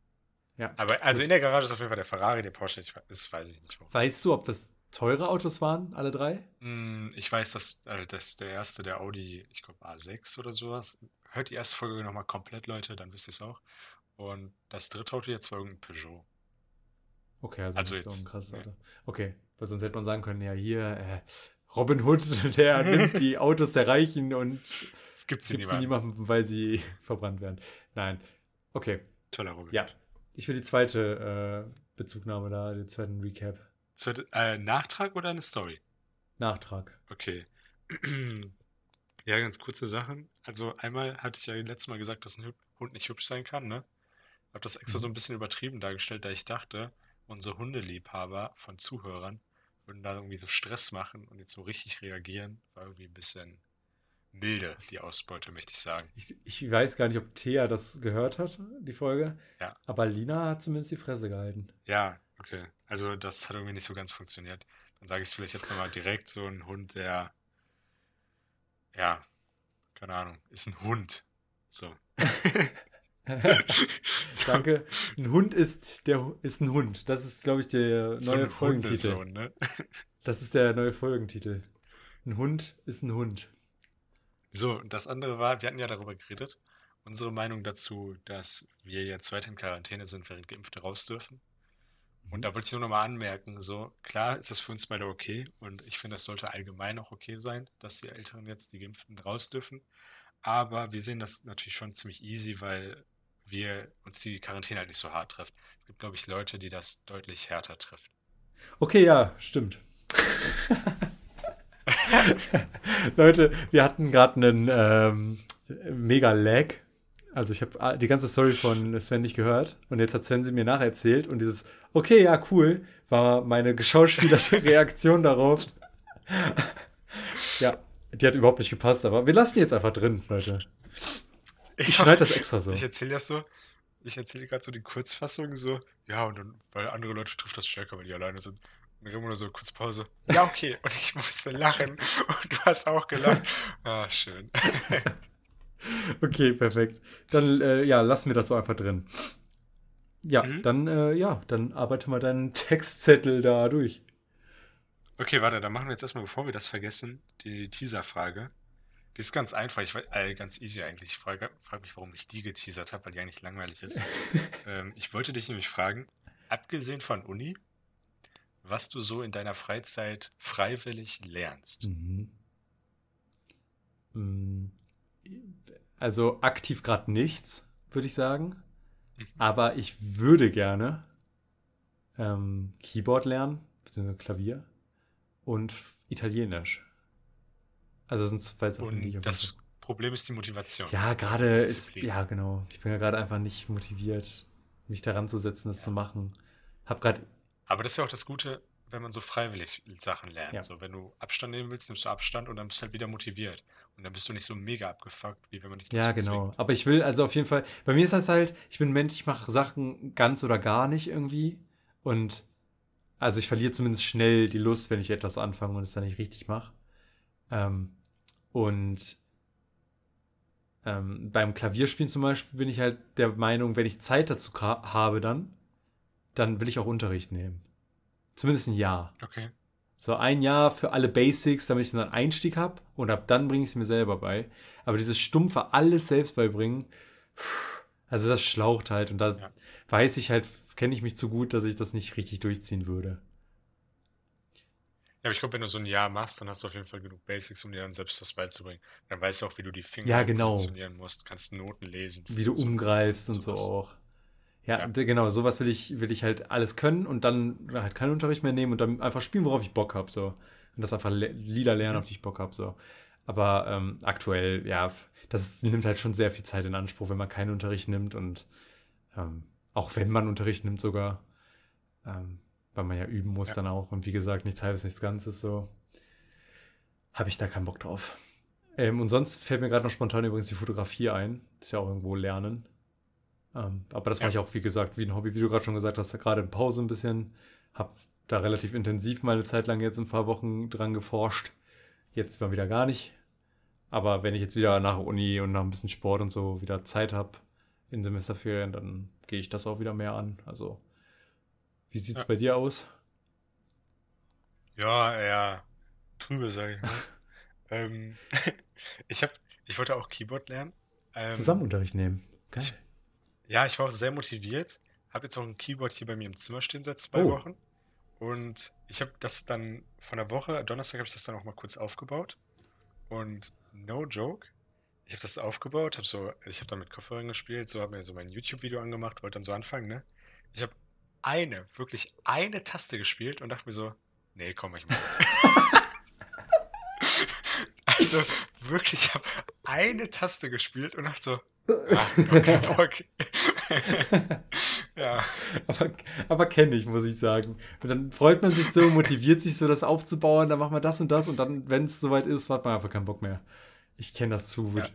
Ja. Aber also in der Garage ist auf jeden Fall der Ferrari, der Porsche, ich, weiß- das weiß ich nicht wo. Weißt du, ob das teure Autos waren, alle drei? Hm, Ich weiß, dass, äh, dass der erste, der Audi, ich glaube A6 oder sowas, hört die erste Folge nochmal komplett, Leute, dann wisst ihr es auch. Und das dritte Auto jetzt war irgendein Peugeot. Okay, also, Also nicht so jetzt, ein krasses. Auto. Okay, weil sonst hätte man sagen können, ja, hier, äh, Robin Hood, der nimmt die Autos der Reichen und gibt sie niemanden. niemandem, weil sie verbrannt werden. Nein. Okay, Toller Robin. ja. Ich will die zweite äh, Bezugnahme da, den zweiten Recap. Zweite, äh, Nachtrag oder eine Story? Nachtrag. Okay. Ja, ganz kurze Sachen. Also einmal hatte ich ja letztes Mal gesagt, dass ein Hund nicht hübsch sein kann, ne? Hab das extra Mhm. so ein bisschen übertrieben dargestellt, da ich dachte, unsere Hundeliebhaber von Zuhörern würden da irgendwie so Stress machen und jetzt so richtig reagieren. War irgendwie ein bisschen milde, die Ausbeute, möchte ich sagen. Ich, ich weiß gar nicht, ob Thea das gehört hat, die Folge. Ja. Aber Lina hat zumindest die Fresse gehalten. Ja, okay. Also das hat irgendwie nicht so ganz funktioniert. Dann sage ich es vielleicht jetzt nochmal direkt, so ein Hund, der, ja, keine Ahnung, ist ein Hund. So. So. Danke. Ein Hund ist der ist ein Hund. Das ist, glaube ich, der So neue Folgentitel. Hundesohn, ne? Das ist der neue Folgentitel. Ein Hund ist ein Hund. So, und das andere war, wir hatten ja darüber geredet, unsere Meinung dazu, dass wir jetzt weiter in Quarantäne sind, während Geimpfte raus dürfen. Und da wollte ich nur nochmal anmerken, so, klar ist das für uns beide okay und ich finde, das sollte allgemein auch okay sein, dass die Älteren jetzt, die Geimpften, raus dürfen. Aber wir sehen das natürlich schon ziemlich easy, weil wir uns die Quarantäne halt nicht so hart trifft. Es gibt, glaube ich, Leute, die das deutlich härter trifft. Okay, ja, stimmt. Leute, wir hatten gerade einen ähm, mega Lag. Also ich habe die ganze Story von Sven nicht gehört und jetzt hat Sven sie mir nacherzählt und dieses okay, ja, cool, war meine geschauspielerte Reaktion darauf. ja, die hat überhaupt nicht gepasst, aber wir lassen die jetzt einfach drin, Leute. Ich schneide das extra so. Ich erzähle das so. Ich erzähle gerade so die Kurzfassung so. Ja, und dann, weil andere Leute trifft das stärker, weil die alleine sind. Und dann nur so kurz Pause. Ja, okay. Und ich musste lachen. Und du hast auch gelacht. Ah, schön. okay, perfekt. Dann, äh, ja, lassen wir das so einfach drin. Ja, mhm. dann, äh, ja, dann arbeite mal deinen Textzettel da durch. Okay, warte, dann machen wir jetzt erstmal, bevor wir das vergessen, die Teaser-Frage. Die ist ganz einfach, ich weiß, äh, ganz easy eigentlich. Ich frage frag mich, warum ich die geteasert habe, weil die eigentlich langweilig ist. ähm, ich wollte dich nämlich fragen, abgesehen von Uni, was du so in deiner Freizeit freiwillig lernst. Mhm. Also aktiv gerade nichts, würde ich sagen. Mhm. Aber ich würde gerne ähm, Keyboard lernen, beziehungsweise Klavier und Italienisch. Also sind zwei Sachen, die ich Das Problem ist die Motivation. Ja, gerade ist, ja genau. Ich bin ja gerade einfach nicht motiviert, mich daran zu setzen, das ja. zu machen. Hab gerade. Aber das ist ja auch das Gute, wenn man so freiwillig Sachen lernt. Ja. So, wenn du Abstand nehmen willst, nimmst du Abstand und dann bist du halt wieder motiviert. Und dann bist du nicht so mega abgefuckt, wie wenn man dich Ja, genau. Zwingt. Aber ich will also auf jeden Fall, bei mir ist das halt, ich bin Mensch, ich mache Sachen ganz oder gar nicht irgendwie. Und also ich verliere zumindest schnell die Lust, wenn ich etwas anfange und es dann nicht richtig mache. Ähm, und ähm, beim Klavierspielen zum Beispiel bin ich halt der Meinung, wenn ich Zeit dazu habe dann, dann will ich auch Unterricht nehmen. Zumindest ein Jahr. Okay. So ein Jahr für alle Basics, damit ich dann einen Einstieg habe und ab dann bringe ich es mir selber bei. Aber dieses stumpfe alles selbst beibringen, also das schlaucht halt und da ja. weiß ich halt, kenne ich mich zu gut, dass ich das nicht richtig durchziehen würde. Ja, aber ich glaube, wenn du so ein Jahr machst, dann hast du auf jeden Fall genug Basics, um dir dann selbst das beizubringen. Dann weißt du auch, wie du die Finger ja, genau. positionieren musst, kannst Noten lesen. Wie du umgreifst und so auch. Ja, ja, genau, sowas will ich, will ich halt alles können und dann halt keinen Unterricht mehr nehmen und dann einfach spielen, worauf ich Bock habe. So. Und das einfach Lieder lernen, auf die ich Bock habe. So. Aber ähm, aktuell, ja, das nimmt halt schon sehr viel Zeit in Anspruch, wenn man keinen Unterricht nimmt und ähm, auch wenn man Unterricht nimmt sogar, ähm, weil man ja üben muss ja. dann auch. Und wie gesagt, nichts halbes, nichts Ganzes, so habe ich da keinen Bock drauf. Ähm, und sonst fällt mir gerade noch spontan übrigens die Fotografie ein. Das ist ja auch irgendwo Lernen. Ähm, aber das ja. mache ich auch, wie gesagt, wie ein Hobby, wie du gerade schon gesagt hast, gerade in Pause ein bisschen. Habe da relativ intensiv mal eine Zeit lang jetzt ein paar Wochen dran geforscht. Jetzt mal wieder gar nicht. Aber wenn ich jetzt wieder nach Uni und nach ein bisschen Sport und so wieder Zeit habe in Semesterferien, dann gehe ich das auch wieder mehr an. Also, wie sieht es ja. bei dir aus? Ja, eher trübe, sage ich mal. ähm, ich, hab, ich wollte auch Keyboard lernen. Ähm, Zusammenunterricht nehmen. Geil. Ich, ja, ich war auch sehr motiviert. Habe jetzt auch ein Keyboard hier bei mir im Zimmer stehen seit zwei oh. Wochen. Und ich habe das dann von der Woche, Donnerstag habe ich das dann auch mal kurz aufgebaut. Und no joke, ich habe das aufgebaut, habe so, ich habe da mit Kopfhörern gespielt, so habe mir so mein YouTube-Video angemacht, wollte dann so anfangen, ne? Ich habe eine, wirklich eine Taste gespielt und dachte mir so, nee, komm, ich mal. also wirklich, ich habe eine Taste gespielt und dachte so, okay, Bock. ja. Aber, aber kenne ich, muss ich sagen. Und dann freut man sich so, motiviert sich so, das aufzubauen, dann macht man das und das und dann, wenn es soweit ist, hat man einfach keinen Bock mehr. Ich kenne das zu gut. Ja.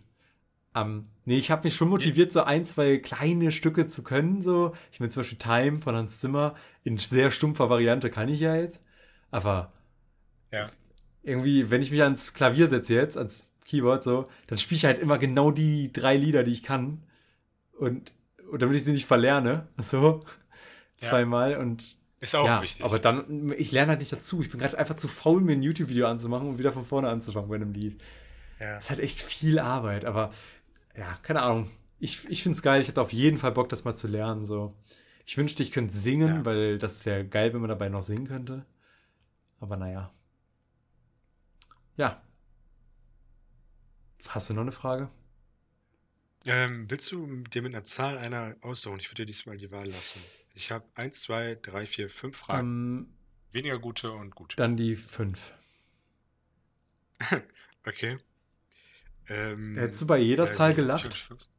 Um, nee, ich habe mich schon motiviert, so ein, zwei kleine Stücke zu können. So. Ich meine, zum Beispiel Time von Hans Zimmer in sehr stumpfer Variante kann ich ja jetzt. Aber ja. irgendwie, wenn ich mich ans Klavier setze jetzt, ans Keyboard, so, dann spiele ich halt immer genau die drei Lieder, die ich kann. Und, und damit ich sie nicht verlerne. So. Zweimal. Und ist auch ja, wichtig. Aber dann, ich lerne halt nicht dazu. Ich bin gerade einfach zu faul, mir ein YouTube-Video anzumachen und wieder von vorne anzufangen bei einem Lied. Ja. Das ist halt echt viel Arbeit, aber ja, keine Ahnung. Ich, ich finde es geil. Ich hätte auf jeden Fall Bock, das mal zu lernen. So. Ich wünschte, ich könnte singen, ja. weil das wäre geil, wenn man dabei noch singen könnte. Aber naja. Ja. Hast du noch eine Frage? Ähm, willst du dir mit einer Zahl einer aussuchen? Ich würde dir diesmal die Wahl lassen. Ich habe eins, zwei, drei, vier, fünf Fragen. Ähm, Weniger gute und gute. dann die fünf. Okay. Ähm, Hättest du bei jeder äh, Zahl gelacht? fünf?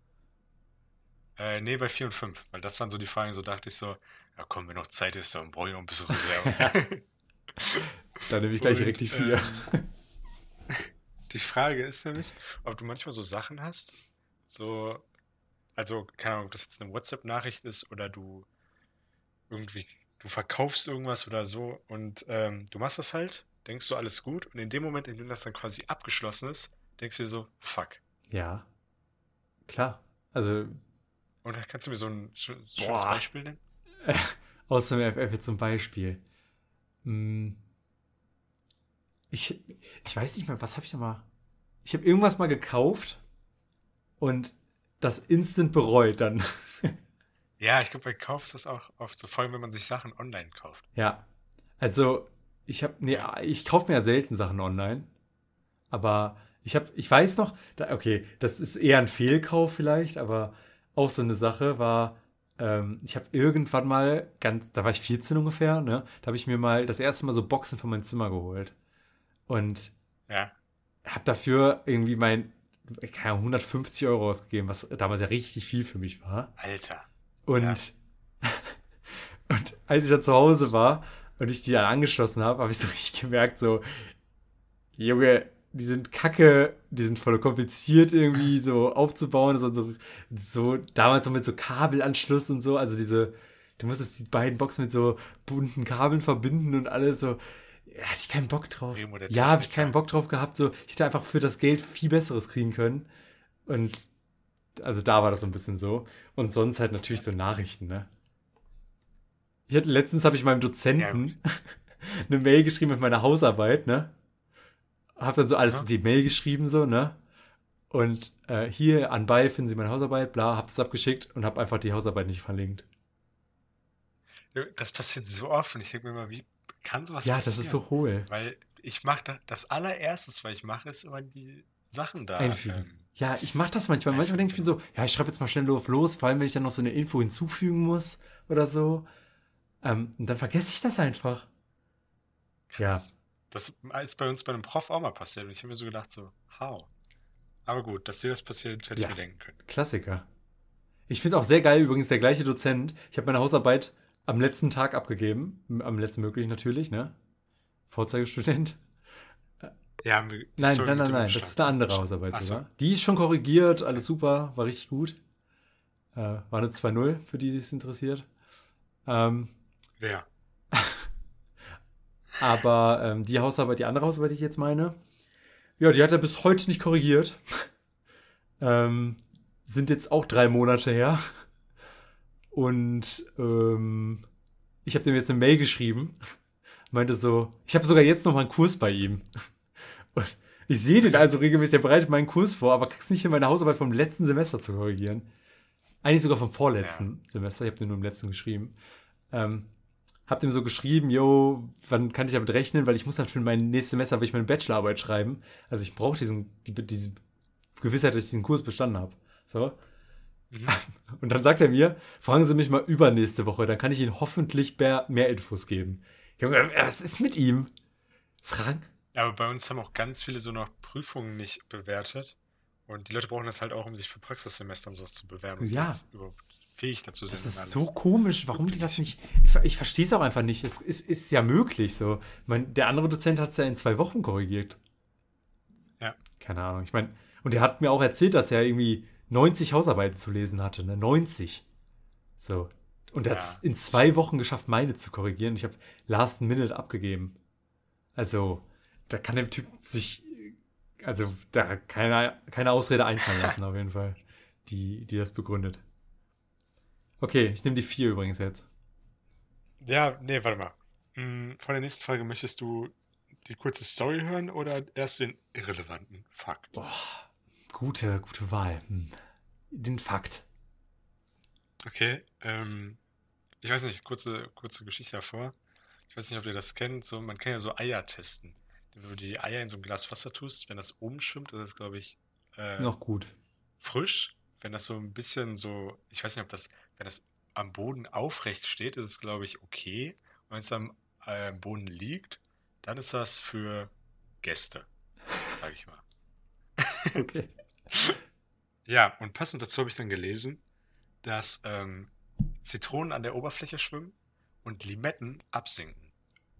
Äh, nee, bei vier und fünf. Weil das waren so die Fragen, so dachte ich so, ja komm, wenn noch Zeit ist, dann brauche ich noch ein bisschen Reserve. Dann nehme ich gleich direkt Und die vier. ähm, die Frage ist nämlich, ob du manchmal so Sachen hast, so, also, keine Ahnung, ob das jetzt eine WhatsApp-Nachricht ist oder du irgendwie, du verkaufst irgendwas oder so und ähm, du machst das halt, denkst du, alles gut und in dem Moment, in dem das dann quasi abgeschlossen ist, denkst du dir so, fuck. Ja, klar. Also Und kannst du mir so ein schö- schönes Boah. Beispiel nennen? aus dem FF zum Beispiel. Hm. Ich, ich weiß nicht mehr, was habe ich da mal. Ich habe irgendwas mal gekauft und das instant bereut dann. Ja, ich glaube, bei Kauf ist das auch oft so, vor allem wenn man sich Sachen online kauft. Ja. Also, ich habe, nee, ich kaufe mir ja selten Sachen online. Aber ich habe, ich weiß noch, da, okay, das ist eher ein Fehlkauf vielleicht, aber auch so eine Sache war, ähm, ich habe irgendwann mal, ganz, da war ich 14 ungefähr, ne? Da habe ich mir mal das erste Mal so Boxen für mein Zimmer geholt. Und Ja, habe dafür irgendwie mein, keine Ahnung, 150 Euro ausgegeben, was damals ja richtig viel für mich war. Alter. Und, Ja. und als ich dann zu Hause war und ich die dann angeschlossen habe, habe ich so richtig gemerkt, so, Junge, die sind kacke, die sind voll kompliziert irgendwie so aufzubauen, so, so, so damals noch mit so Kabelanschluss und so, also diese, du musstest die beiden Boxen mit so bunten Kabeln verbinden und alles so. Ja, hatte ich keinen Bock drauf. Ja, habe ich keinen Bock drauf gehabt. So, ich hätte einfach für das Geld viel Besseres kriegen können. Und also da war das so ein bisschen so. Und sonst halt natürlich so Nachrichten, ne? Ich hatte, letztens habe ich meinem Dozenten eine Mail geschrieben mit meiner Hausarbeit, ne? Hab dann so alles Aha. in die Mail geschrieben, so, ne? Und äh, hier anbei finden Sie meine Hausarbeit, bla, hab das abgeschickt und hab einfach die Hausarbeit nicht verlinkt. Das passiert so oft und ich denke mir immer, wie kann sowas ja, passieren? das ist so hohl. Weil ich mache da, das allererstes, was ich mache, ist immer die Sachen da. Einfügen. Ähm, Ja, ich mach das manchmal. Manchmal denke ich mir so, ja, ich schreibe jetzt mal schnell drauf los, vor allem wenn ich dann noch so eine Info hinzufügen muss oder so. Ähm, und dann vergesse ich das einfach. krass. Das ist bei uns bei einem Prof auch mal passiert und ich habe mir so gedacht, so, how? Aber gut, dass dir das passiert, hätte Ja. ich mir denken können. Klassiker. Ich finde auch sehr geil, übrigens der gleiche Dozent. Ich habe meine Hausarbeit am letzten Tag abgegeben. Am letzten möglich natürlich, ne? Vorzeigestudent. Ja, Nein, nein, nein, nein. Das ist eine andere. Hausarbeit Ach so. sogar. Die ist schon korrigiert, alles super, war richtig gut. Äh, war eine 2-0, für die, die es interessiert. Ähm, Wer? aber ähm, die Hausarbeit, die andere Hausarbeit, die ich jetzt meine, ja, die hat er bis heute nicht korrigiert. ähm, sind jetzt auch drei Monate her. Und ähm, ich habe dem jetzt eine Mail geschrieben. Meinte so, ich habe sogar jetzt noch mal einen Kurs bei ihm. Und ich sehe den also regelmäßig, er bereitet meinen Kurs vor, aber krieg's nicht hin, meine Hausarbeit vom letzten Semester zu korrigieren. Eigentlich sogar vom vorletzten Semester, ich habe den nur im letzten geschrieben. Ähm, hab dem so geschrieben, yo, wann kann ich damit rechnen, weil ich muss halt für mein nächstes Semester will ich meine Bachelorarbeit schreiben. Also ich brauche diesen, die, diese Gewissheit, dass ich diesen Kurs bestanden habe. So. Mhm. Und dann sagt er mir, fragen Sie mich mal übernächste Woche, dann kann ich Ihnen hoffentlich mehr, mehr Infos geben. Junge, was ist mit ihm? Fragen? Aber bei uns haben auch ganz viele so noch Prüfungen nicht bewertet. Und die Leute brauchen das halt auch, um sich für Praxissemester und sowas zu bewerben. Ja. überhaupt fähig dazu sind. Das ist so komisch, warum die das nicht. Ich, ich verstehe es auch einfach nicht. Es ist, ist ja möglich so. Ich mein, der andere Dozent hat es ja in zwei Wochen korrigiert. Ja. Keine Ahnung. Ich meine, und er hat mir auch erzählt, dass er irgendwie 90 Hausarbeiten zu lesen hatte, ne? 90. So. Und er hat es Ja. in zwei Wochen geschafft, meine zu korrigieren. Ich habe Last Minute abgegeben. Also, da kann der Typ sich, also da keine, keine Ausrede einfallen lassen, auf jeden Fall, die, die das begründet. Okay, ich nehme die vier übrigens jetzt. Ja, nee, warte mal. Hm, Von der nächsten Frage möchtest du die kurze Story hören oder erst den irrelevanten Fakt? Gute, gute Wahl. Hm. Den Fakt. Okay, ähm, ich weiß nicht, kurze, kurze Geschichte davor. Ich weiß nicht, ob ihr das kennt. So, man kann ja so Eier testen. Wenn du die Eier in so ein Glas Wasser tust, wenn das oben schwimmt, das ist, glaube ich, äh, Noch gut. frisch. wenn das so ein bisschen so, ich weiß nicht, ob das, wenn das am Boden aufrecht steht, ist es, glaube ich, okay. Und wenn es am äh, Boden liegt, dann ist das für Gäste, sage ich mal. Okay. Ja, und passend dazu habe ich dann gelesen, dass ähm, Zitronen an der Oberfläche schwimmen und Limetten absinken.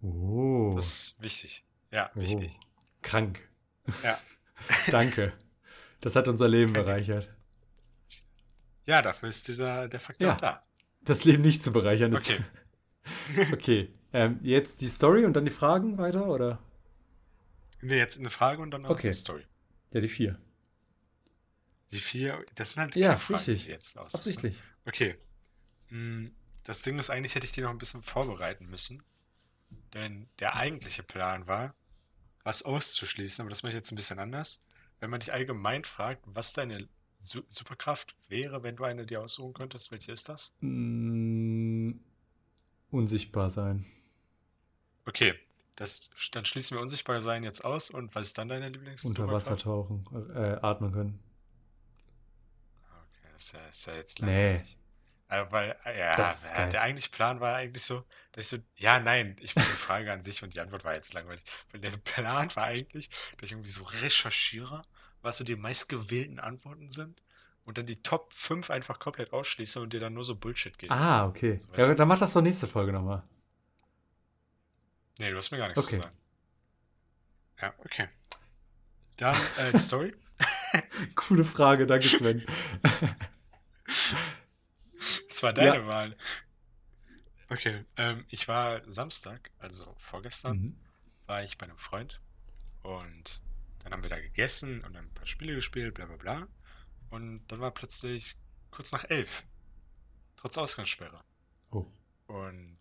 Oh. Das ist wichtig. Ja, oh. wichtig. Krank. Ja. Danke. Das hat unser Leben Ding. bereichert. Ja, dafür ist dieser der Faktor Ja. auch da. Das Leben nicht zu bereichern ist. Okay. Okay. Ähm, jetzt die Story und dann die Fragen weiter, oder? Nee, jetzt eine Frage und dann noch Okay. eine Story. Ja, die vier. Die vier, das sind halt Ja, richtig. jetzt aus. Absichtlich. Okay. Hm, Das Ding ist, eigentlich hätte ich die noch ein bisschen vorbereiten müssen. Denn der eigentliche Plan war, was auszuschließen, aber das mache ich jetzt ein bisschen anders. Wenn man dich allgemein fragt, was deine Su Superkraft wäre, wenn du eine dir aussuchen könntest, welche ist das? Mm, unsichtbar sein. Okay, das, dann schließen wir unsichtbar sein jetzt aus. Und was ist dann deine Lieblings Unter Wasser tauchen, äh, atmen können. Ist ja, ist ja jetzt Nee. langweilig. Äh, weil, äh, ja, ja, der eigentliche Plan war eigentlich so, dass ich so, ja, nein, ich meine die Frage an sich und die Antwort war jetzt langweilig. Weil der Plan war eigentlich, dass ich irgendwie so recherchiere, was so die meistgewählten Antworten sind und dann die Top 5 einfach komplett ausschließe und dir dann nur so Bullshit gebe. Ah, okay. So, Ja, dann mach das doch nächste Folge nochmal. Nee, du hast mir gar nichts Okay. zu sagen. Ja, okay. Dann äh, die Story. Coole Frage, danke Sven. Das war deine Ja. Wahl. Okay, ähm, ich war Samstag, also vorgestern, mhm. war ich bei einem Freund und dann haben wir da gegessen und dann ein paar Spiele gespielt, bla bla bla. Und dann war plötzlich kurz nach elf, trotz Ausgangssperre. Oh. Und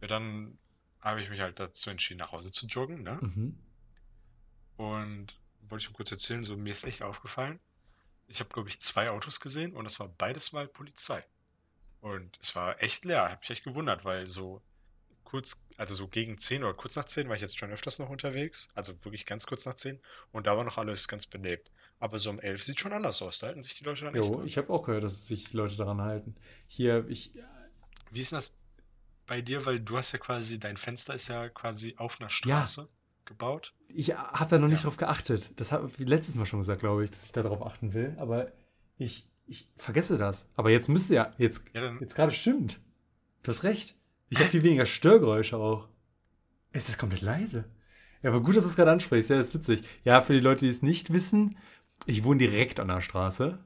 ja, dann habe ich mich halt dazu entschieden, nach Hause zu joggen, ne? Mhm. Und wollte ich kurz erzählen, so mir ist echt aufgefallen. Ich habe, glaube ich, zwei Autos gesehen und es war beides mal Polizei. Und es war echt leer. Habe mich echt gewundert, weil so kurz, also so gegen 10 oder kurz nach 10 war ich jetzt schon öfters noch unterwegs. Also wirklich ganz kurz nach 10. Und da war noch alles ganz belebt. Aber so um 11 sieht schon anders aus. Da halten sich die Leute dann echt Jo, ich habe auch gehört, dass sich Leute daran halten. Hier, ich, Wie ist denn das bei dir? Weil du hast ja quasi, dein Fenster ist ja quasi auf einer Straße gebaut. Ich habe da noch nicht Ja. drauf geachtet. Das habe ich letztes Mal schon gesagt, glaube ich, dass ich da drauf achten will. Aber ich, ich vergesse das. Aber jetzt müsste ja, jetzt, Ja, jetzt gerade stimmt. Du hast recht. Ich habe viel weniger Störgeräusche auch. Es ist komplett leise. Ja, aber gut, dass du es gerade ansprichst. Ja, das ist witzig. Ja, für die Leute, die es nicht wissen, ich wohne direkt an der Straße.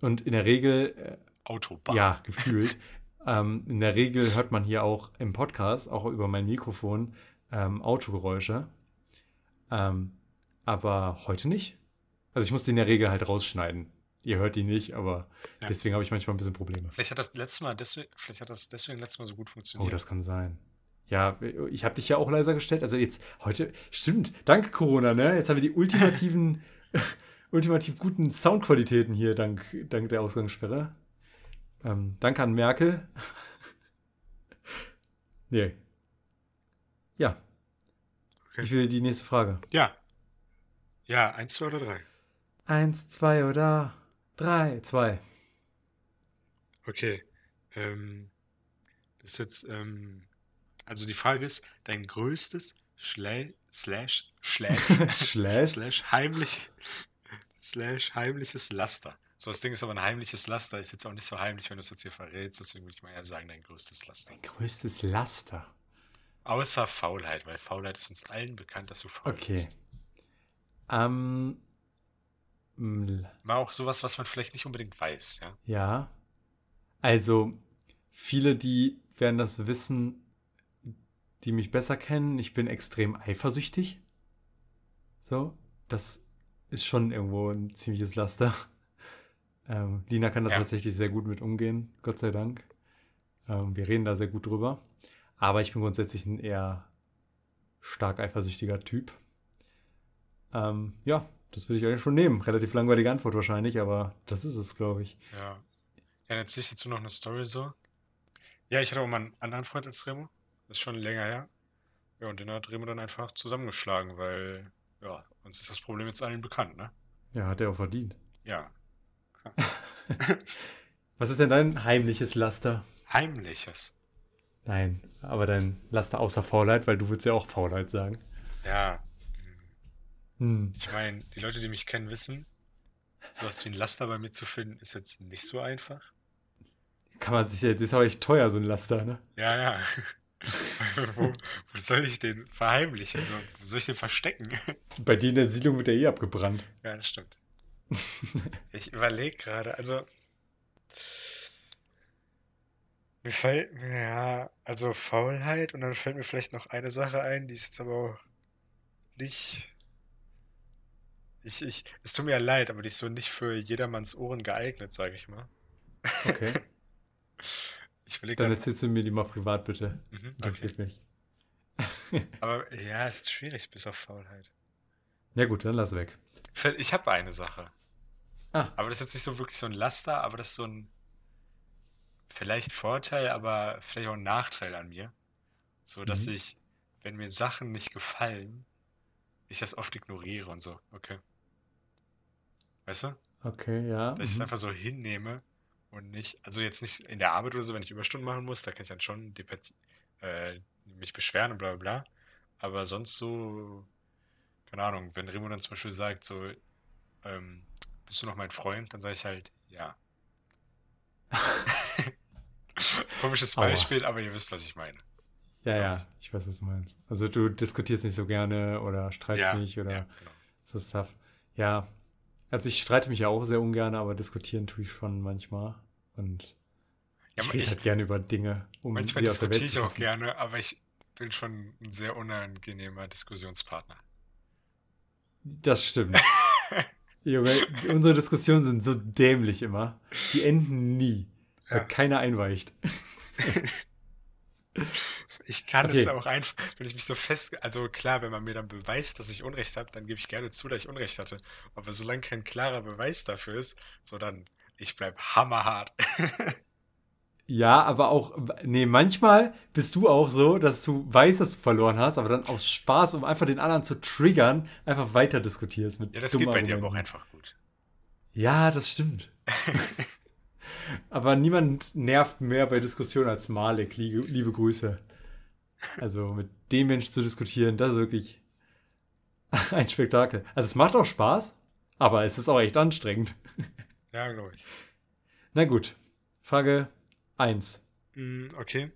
Und in der Regel äh, Autobahn. Ja, gefühlt. ähm, in der Regel hört man hier auch im Podcast, auch über mein Mikrofon, ähm, Autogeräusche. Ähm, aber heute nicht. Also ich muss die in der Regel halt rausschneiden. Ihr hört die nicht, aber Ja. deswegen habe ich manchmal ein bisschen Probleme. Vielleicht hat das letztes Mal deswegen, vielleicht hat das deswegen letztes Mal so gut Oh, funktioniert. das kann sein. Ja, ich habe dich ja auch leiser gestellt. Also jetzt heute, stimmt, danke Corona, ne? Jetzt haben wir die ultimativen, ultimativ guten Soundqualitäten hier, dank, dank der Ausgangssperre. Ähm, danke an Merkel. nee. Ja. Okay. Ich will die nächste Frage. Ja. Ja, eins, zwei oder drei. Eins, zwei oder drei, zwei. Okay. Ähm, das ist jetzt, ähm, also die Frage ist, dein größtes Schlä slash, slash, Schläß. slash heimlich, slash heimliches Laster. So, das Ding ist aber ein heimliches Laster, ist jetzt auch nicht so heimlich, wenn du es jetzt hier verrätst, deswegen würde ich mal eher sagen, dein größtes Laster. Mein größtes Laster. Außer Faulheit, weil Faulheit ist uns allen bekannt, dass du faul Okay. bist. Ähm, mm, Mal auch sowas, was man vielleicht nicht unbedingt weiß, ja. Ja. Also, viele, die werden das wissen, die mich besser kennen. Ich bin extrem eifersüchtig. So, das ist schon irgendwo ein ziemliches Laster. Ähm, Lina kann da Ja. tatsächlich sehr gut mit umgehen, Gott sei Dank. Ähm, wir reden da sehr gut drüber. Aber ich bin grundsätzlich ein eher stark eifersüchtiger Typ. Ähm, ja, das würde ich eigentlich schon nehmen. Relativ langweilige Antwort wahrscheinlich, aber das ist es, glaube ich. Ja. Ja, dann erzähle ich dazu noch eine Story so. Ja, ich hatte auch mal einen anderen Freund als Remo. Das ist schon länger her. Ja, und den hat Remo dann einfach zusammengeschlagen, weil, ja, uns ist das Problem jetzt allen bekannt, ne? Ja, hat er auch verdient. Ja. Was ist denn dein heimliches Laster? Heimliches. Nein, aber dein Laster außer Faulheit, weil du würdest ja auch Faulheit sagen. Ja, Hm. ich meine, die Leute, die mich kennen, wissen, sowas wie ein Laster bei mir zu finden, ist jetzt nicht so einfach. Kann man sich das ist aber echt teuer, so ein Laster, ne? Ja, ja. wo, wo soll ich den verheimlichen? So, wo soll ich den verstecken? Bei dir in der Siedlung wird der eh abgebrannt. Ja, das stimmt. Ich überlege gerade, also mir fällt mir ja, also Faulheit und dann fällt mir vielleicht noch eine Sache ein, die ist jetzt aber auch nicht, ich, ich, es tut mir ja leid, aber die ist so nicht für jedermanns Ohren geeignet, sage ich mal. Okay. Ich überlege Dann erzählst du mir die mal privat, bitte. mhm, okay. Interessiert mich. Aber ja, es ist schwierig, bis auf Faulheit. Ja gut, dann lass weg. Ich habe eine Sache. Ah, Aber das ist jetzt nicht so wirklich so ein Laster, aber das ist so ein vielleicht Vorteil, aber vielleicht auch ein Nachteil an mir. So, dass mhm. ich, wenn mir Sachen nicht gefallen, ich das oft ignoriere und so. Okay. Weißt du? Okay, ja. Dass ich es Mhm. einfach so hinnehme und nicht, also jetzt nicht in der Arbeit oder so, wenn ich Überstunden machen muss, da kann ich dann schon äh, mich beschweren und bla bla bla. Aber sonst so, keine Ahnung, wenn Remo dann zum Beispiel sagt, so, ähm, bist du noch mein Freund? Dann sage ich halt, ja. Komisches. Beispiel, aber ihr wisst, was ich meine. Ja, ja, ich. weiß, was du meinst. Also du diskutierst nicht so gerne oder streitst Ja, nicht oder ja, genau. das tough. Ja, also ich streite mich ja auch sehr ungern, aber diskutieren tue ich schon manchmal. Und Ja, ich rede ich, halt gerne über Dinge, um manchmal sie aus der Welt diskutiere zu ich auch gerne, aber ich bin schon ein sehr unangenehmer Diskussionspartner. Das stimmt. Junge, unsere Diskussionen sind so dämlich immer. Die enden nie, Ja. keiner einweicht. Ich kann es Okay. auch einfach, wenn ich mich so fest, also klar, wenn man mir dann beweist, dass ich Unrecht habe, dann gebe ich gerne zu, dass ich Unrecht hatte. Aber solange kein klarer Beweis dafür ist, so dann, ich bleib hammerhart. Ja, aber auch, nee, manchmal bist du auch so, dass du weißt, dass du verloren hast, aber dann aus Spaß, um einfach den anderen zu triggern, einfach weiter diskutierst mit Ja, das geht bei dir aber auch Argumenten. einfach gut. Ja, das stimmt. aber niemand nervt mehr bei Diskussionen als Malek. Liebe, liebe Grüße. Also mit dem Mensch zu diskutieren, das ist wirklich ein Spektakel. Also es macht auch Spaß, aber es ist auch echt anstrengend. Ja, glaube ich. Na gut, Frage 1. Mm, Okay.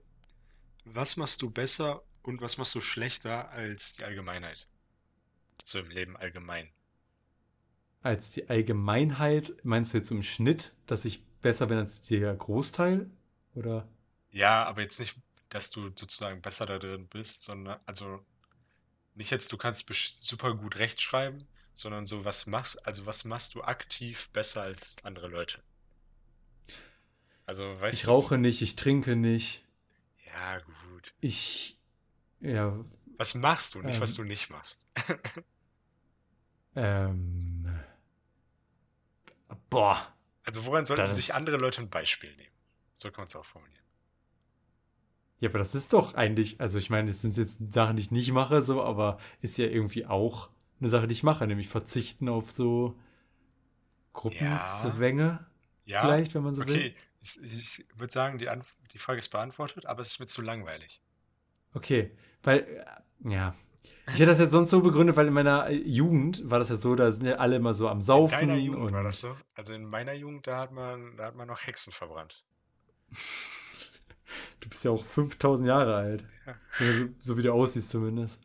Was machst du besser und was machst du schlechter als die Allgemeinheit? So im Leben allgemein. Als die Allgemeinheit, meinst du jetzt im Schnitt, dass ich besser bin als der Großteil? Oder? Ja, aber jetzt nicht, dass du sozusagen besser da drin bist, sondern, also nicht jetzt, du kannst super gut rechtschreiben, sondern so, was machst, also was machst du aktiv besser als andere Leute? Also, weißt Ich du, rauche nicht, ich trinke nicht, ja, gut. ich, ja, Was machst du, nicht was ähm, du nicht machst. ähm, boah, Also, woran sollten das sich andere Leute ein Beispiel nehmen? So kann man es auch formulieren. ja, aber das ist doch eigentlich, also ich meine, es sind jetzt Sachen, die ich nicht mache, so, aber ist ja irgendwie auch eine Sache, die ich mache, nämlich verzichten auf so Gruppenzwänge, ja, vielleicht, wenn man so will. okay. Ich, ich würde sagen, die, Anf die Frage ist beantwortet, aber es ist mir zu langweilig. Okay, weil, äh, ja. Ich hätte das jetzt sonst so begründet, weil in meiner äh, Jugend war das ja so, da sind ja alle immer so am In deiner Saufen Jugend war das und so? Also in meiner Jugend, da hat man, da hat man noch Hexen verbrannt. du bist ja auch 5000 Jahre alt. Ja. So, so wie du aussiehst zumindest.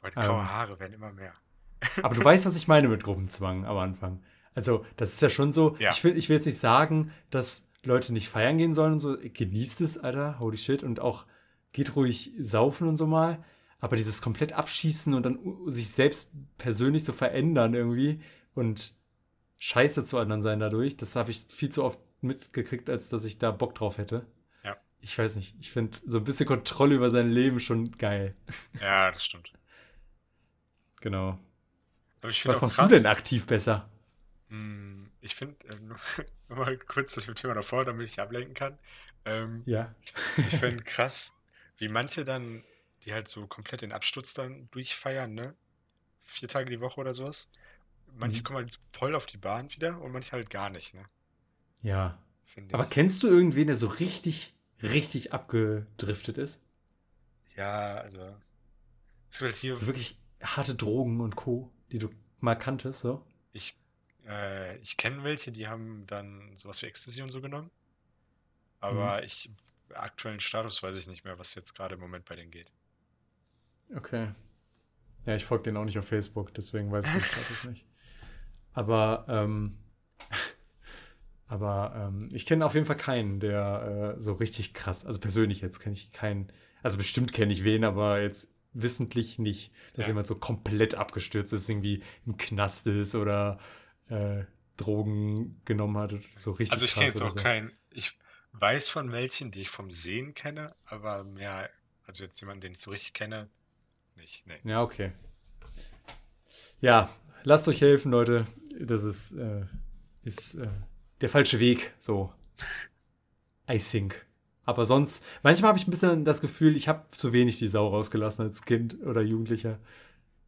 Boah, die graue Ähm, Haare werden immer mehr. aber du weißt, was ich meine mit Gruppenzwang am Anfang. Also, das ist ja schon so, Ja, ich will, ich will jetzt nicht sagen, dass Leute nicht feiern gehen sollen und so. Genießt es, Alter, holy shit. Und auch geht ruhig saufen und so mal. Aber dieses komplett abschießen und dann sich selbst persönlich so verändern irgendwie und scheiße zu anderen sein dadurch, das habe ich viel zu oft mitgekriegt, als dass ich da Bock drauf hätte. ja, Ich weiß nicht, ich finde so ein bisschen Kontrolle über sein Leben schon geil. ja, das stimmt. Genau. Was machst du denn krass, aktiv besser? hm, ich finde, äh, mal kurz zu dem Thema davor, damit ich ablenken kann. Ähm, Ja. ich finde krass, wie manche dann, die halt so komplett den Absturz dann durchfeiern, ne? Vier Tage die Woche oder sowas. manche Mhm. kommen halt voll auf die Bahn wieder und manche halt gar nicht, ne? Ja. Finde Aber ich. kennst du irgendwen, der so richtig, richtig abgedriftet ist? Ja, also. Es wird hier. So wirklich harte Drogen und Co., die du mal kanntest, so? Ich, äh, ich kenne welche, die haben dann sowas wie Ecstasy und so genommen. Aber ich, aktuellen Status weiß ich nicht mehr, was jetzt gerade im Moment bei denen geht. Okay. Ja, ich folge denen auch nicht auf Facebook, deswegen weiß ich den Status nicht. Aber, ähm, aber ähm, ich kenne auf jeden Fall keinen, der äh, so richtig krass, also persönlich jetzt kenne ich keinen, also bestimmt kenne ich wen, aber jetzt wissentlich nicht, dass Ja. jemand so komplett abgestürzt ist, irgendwie im Knast ist oder äh, Drogen genommen hat, so richtig Also ich kenne jetzt auch so. keinen. Ich weiß von welchen, die ich vom Sehen kenne, aber mehr, also jetzt jemanden, den ich so richtig kenne, nicht. Nee. Ja, okay. Ja, lasst euch helfen, Leute. Das ist, äh, ist äh, der falsche Weg, so. I think. Aber sonst, manchmal habe ich ein bisschen das Gefühl, ich habe zu wenig die Sau rausgelassen als Kind oder Jugendlicher.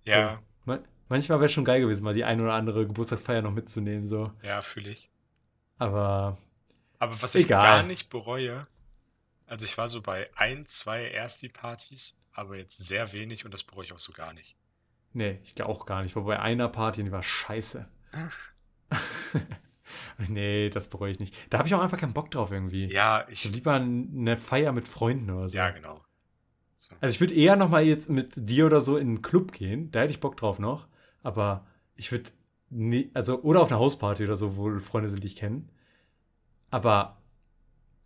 Ja, So. Man, manchmal wäre schon geil gewesen, mal die ein oder andere Geburtstagsfeier noch mitzunehmen, so. ja, fühle ich. Aber Aber was ich Egal. gar nicht bereue, also ich war so bei ein, zwei Ersti-Partys, aber jetzt sehr wenig und das bereue ich auch so gar nicht. nee, ich auch gar nicht. War bei einer Party, die war scheiße. nee, das bereue ich nicht. Da habe ich auch einfach keinen Bock drauf irgendwie. Ja, ich, lieber eine Feier mit Freunden oder so. ja, genau. So. Also ich würde eher noch mal jetzt mit dir oder so in einen Club gehen. Da hätte ich Bock drauf noch. Aber ich würde nie, also oder auf eine Hausparty oder so, wo Freunde sind, die ich kenne. Aber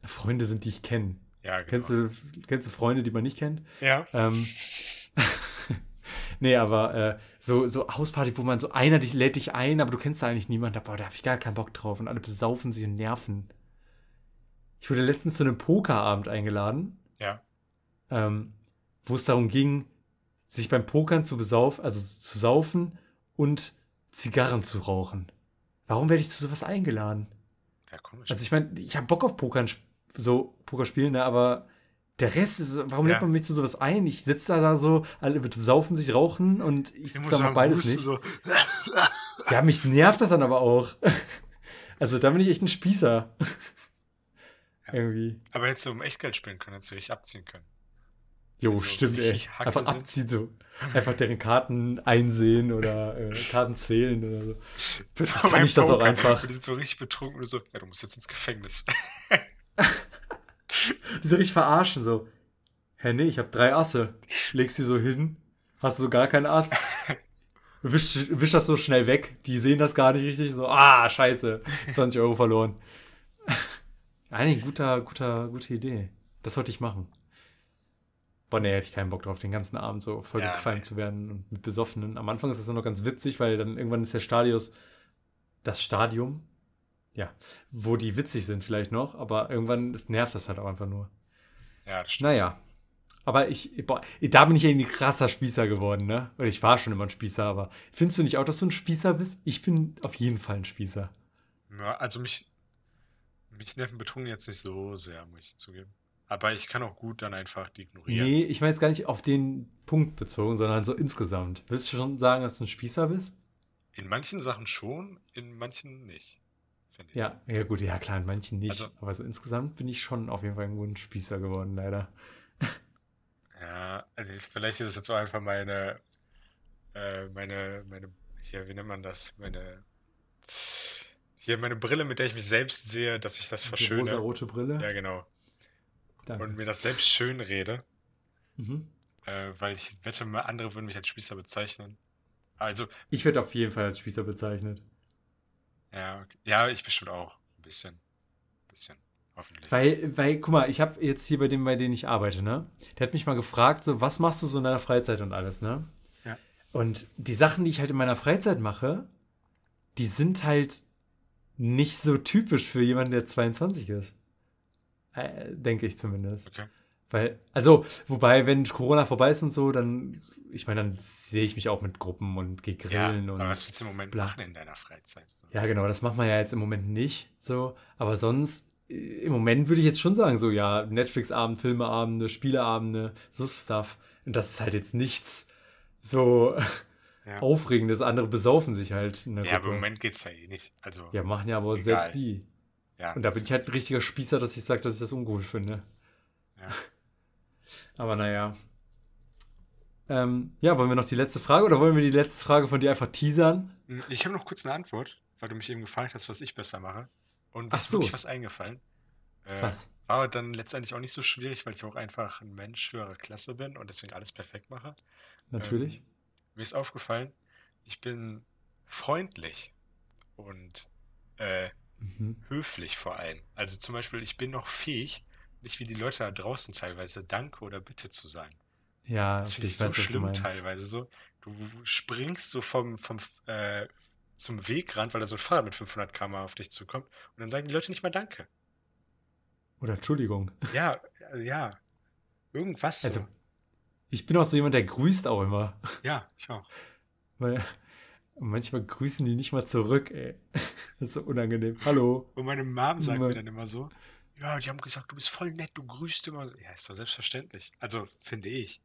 Freunde sind, die ich kenne. Ja, genau. Kennst du, kennst du Freunde, die man nicht kennt? Ja, Ähm, nee, aber äh, so, so Hausparty, wo man so einer dich lädt dich ein, aber du kennst da eigentlich niemanden. Boah, da habe ich gar keinen Bock drauf und alle besaufen sich und nerven. Ich wurde letztens zu einem Pokerabend eingeladen ja. ähm, wo es darum ging, sich beim Pokern zu besaufen, also zu saufen und Zigarren zu rauchen. Warum werde ich zu sowas eingeladen? Ja, komisch. Also ich meine, ich habe Bock auf Pokern, so Poker spielen, ne, aber der Rest ist, warum Ja. lädt man mich zu sowas ein? Ich sitze da so, alle besaufen sich, rauchen und ich sitze da mal sagen, beides Husten nicht. so. Ja, mich nervt das dann aber auch. Also da bin ich echt ein Spießer. Ja. Irgendwie. Aber hättest du um Echtgeld spielen können, hättest du dich abziehen können. Jo, Also stimmt, ey. Einfach sind. abziehen so. Einfach deren Karten einsehen oder äh, Karten zählen oder so. Plötzlich So kann ich das auch einfach. Und die sind so richtig betrunken und so, ja, du musst jetzt ins Gefängnis. Die so richtig verarschen, so. Hä, nee, ich hab drei Asse. Legst die so hin, hast du so gar keinen Ass. Wisch, wisch das so schnell weg. Die sehen das gar nicht richtig. So, ah, scheiße. 20 Euro verloren. Eigentlich guter, guter, gute Idee. Das sollte ich machen. Boah, nee, hätte ich keinen Bock drauf, den ganzen Abend so voll Ja, nee. zu werden und mit Besoffenen. Am Anfang ist das noch ganz witzig, weil dann irgendwann ist der Stadius, das Stadium, ja, wo die witzig sind vielleicht noch, aber irgendwann ist, nervt das halt auch einfach nur. Ja, das stimmt. Naja. Aber ich, boah, da bin ich ja ein krasser Spießer geworden, ne? Oder ich war schon immer ein Spießer, aber findest du nicht auch, dass du ein Spießer bist? Ich bin auf jeden Fall ein Spießer. Ja, also mich, mich nerven Betrunken jetzt nicht so sehr, muss ich zugeben. Aber ich kann auch gut dann einfach die ignorieren. Nee, ich meine jetzt gar nicht auf den Punkt bezogen, sondern so insgesamt. Willst du schon sagen, dass du ein Spießer bist? In manchen Sachen schon, in manchen nicht. Finde ich. Ja, ja gut, ja klar, in manchen nicht. Also- aber so insgesamt bin ich schon auf jeden Fall ein Spießer geworden, leider. Ja, also vielleicht ist es jetzt auch einfach meine, äh, meine, meine, hier, wie nennt man das? Meine, hier meine Brille, mit der ich mich selbst sehe, dass ich das Die verschöne. rosa-rote Brille. Ja, genau. Danke. Und mir das selbst schön rede, Mhm. äh, weil ich wette, mal andere würden mich als Spießer bezeichnen. Also, Ich werde auf jeden Fall als Spießer bezeichnet. Ja, okay. ja, ich bestimmt auch. Ein bisschen. Ein bisschen. Hoffentlich. Weil, weil, guck mal, ich habe jetzt hier bei dem, bei dem ich arbeite, ne? Der hat mich mal gefragt, so, was machst du so in deiner Freizeit und alles, ne? Ja. Und die Sachen, die ich halt in meiner Freizeit mache, die sind halt nicht so typisch für jemanden, der 22 ist. Äh, denke ich zumindest. Okay. Weil, also, wobei, wenn Corona vorbei ist und so, dann, ich meine, dann sehe ich mich auch mit Gruppen und gehe Ja, grillen und. aber was willst du im Moment bla. machen in deiner Freizeit? So. Ja, genau, das macht man ja jetzt im Moment nicht so. Aber sonst, äh, im Moment würde ich jetzt schon sagen, so, ja, Netflix-Abend, Filmeabende, Spieleabende, so Stuff. Und das ist halt jetzt nichts so, Ja. Aufregendes. Andere besaufen sich halt in der Ja, aber Gruppe. im Moment geht's ja eh nicht. Also, Ja, machen ja aber Egal. selbst die. ja. Und da bin ich halt ein richtiger Spießer, dass ich sage, dass ich das ungut finde. Ja. Aber naja. Ähm, ja, wollen wir noch die letzte Frage oder wollen wir die letzte Frage von dir einfach teasern? Hm, Ich habe noch kurz eine Antwort, weil du mich eben gefragt hast, was ich besser mache. Und Ach mir ist so. wirklich was eingefallen. Äh, Was? War dann letztendlich auch nicht so schwierig, weil ich auch einfach ein Mensch höherer Klasse bin und deswegen alles perfekt mache. Natürlich. Ähm, mir ist aufgefallen, ich bin freundlich und äh, Mhm. höflich vor allem. Also zum Beispiel, ich bin noch fähig, nicht wie die Leute da draußen teilweise Danke oder Bitte zu sagen. Ja, Das finde ich ich so weiß, schlimm teilweise so. Du springst so vom, vom äh, zum Wegrand, weil da so ein Fahrrad mit 500 km auf dich zukommt und dann sagen die Leute nicht mal Danke. Oder Entschuldigung. Ja, äh, ja. Irgendwas so. Also, ich bin auch so jemand, der grüßt auch immer. Ja, ich auch. Weil manchmal grüßen die nicht mal zurück, ey. Das ist so unangenehm. Hallo. Und meine Mom sagt Immer. mir dann immer so, ja, die haben gesagt, du bist voll nett, du grüßt immer. Ja, ist doch selbstverständlich. Also, finde ich.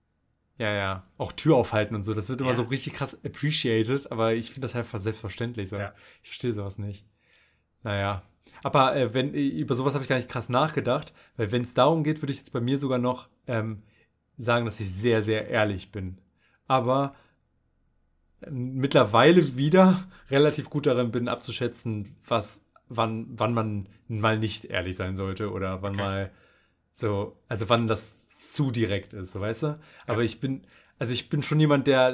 Ja, ja. Auch Tür aufhalten und so. Das wird immer Ja. so richtig krass appreciated, aber ich finde das halt einfach selbstverständlich. So. Ja. Ich verstehe sowas nicht. Naja. Aber äh, wenn, über sowas habe ich gar nicht krass nachgedacht, weil wenn es darum geht, würde ich jetzt bei mir sogar noch ähm, sagen, dass ich sehr, sehr ehrlich bin. Aber äh, mittlerweile wieder relativ gut darin bin, abzuschätzen, was, wann, wann man mal nicht ehrlich sein sollte oder wann Okay. mal so, also wann das zu direkt ist, so weißt du? Aber ich bin, also ich bin schon jemand, der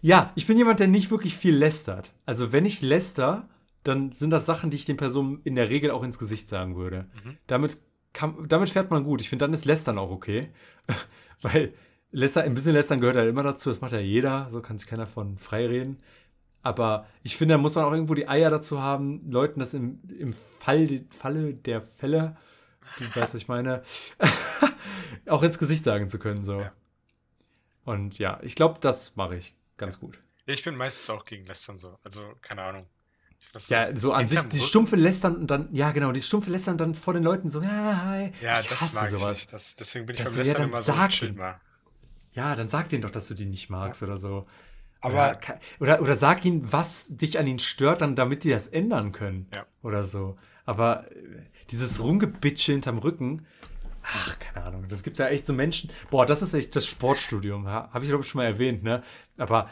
ja, ich bin jemand, der nicht wirklich viel lästert. Also wenn ich läster, dann sind das Sachen, die ich den Personen in der Regel auch ins Gesicht sagen würde. Mhm. Damit, kann, damit fährt man gut. Ich finde, dann ist Lästern auch okay. Weil Läster, ein bisschen Lästern gehört halt immer dazu. Das macht ja jeder. So kann sich keiner von frei reden. Aber ich finde, da muss man auch irgendwo die Eier dazu haben, Leuten das im, im Fall, Falle der Fälle, du weißt, was ich meine, auch ins Gesicht sagen zu können. So. Ja. Und ja, ich glaube, das mache ich ganz gut. Ich bin meistens auch gegen Lästern so. Also, keine Ahnung. Ich das Ja, so an sich, die stumpfe Lästern und dann, ja genau, die stumpfe Lästern und dann vor den Leuten so, ja, hi. Ja, ich das mag ich sowas. nicht. Das, deswegen bin ich Das beim so, ja, Lästern dann immer so sag chill mal. Ja, dann sag denen doch, dass du die nicht magst oder so. Aber- oder, ke- oder, oder sag ihnen, was dich an ihnen stört, dann, damit die das ändern können. Ja. Oder so. Aber äh, dieses Rumgebitsche hinterm Rücken, ach, keine Ahnung, das gibt ja echt so Menschen. Boah, das ist echt das Sportstudium. Ja? Habe ich, glaube ich, schon mal erwähnt, ne? Aber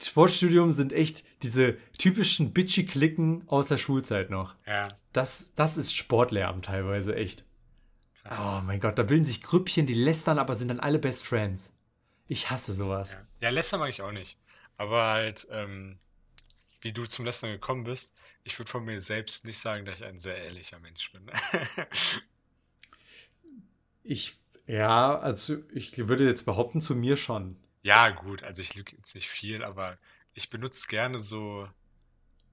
Sportstudium sind echt diese typischen Bitchy-Klicken aus der Schulzeit noch. Ja, Das, das ist Sportlehramt teilweise, echt. krass. Oh mein Gott, da bilden sich Grüppchen, die lästern, aber sind dann alle Best Friends. Ich hasse sowas. Ja, ja Lästern mag ich auch nicht. Aber halt, ähm, wie du zum Lästern gekommen bist, ich würde von mir selbst nicht sagen, dass ich ein sehr ehrlicher Mensch bin. Ich, ja, also ich würde jetzt behaupten, zu mir schon. ja, gut, also ich lüge jetzt nicht viel, aber ich benutze gerne so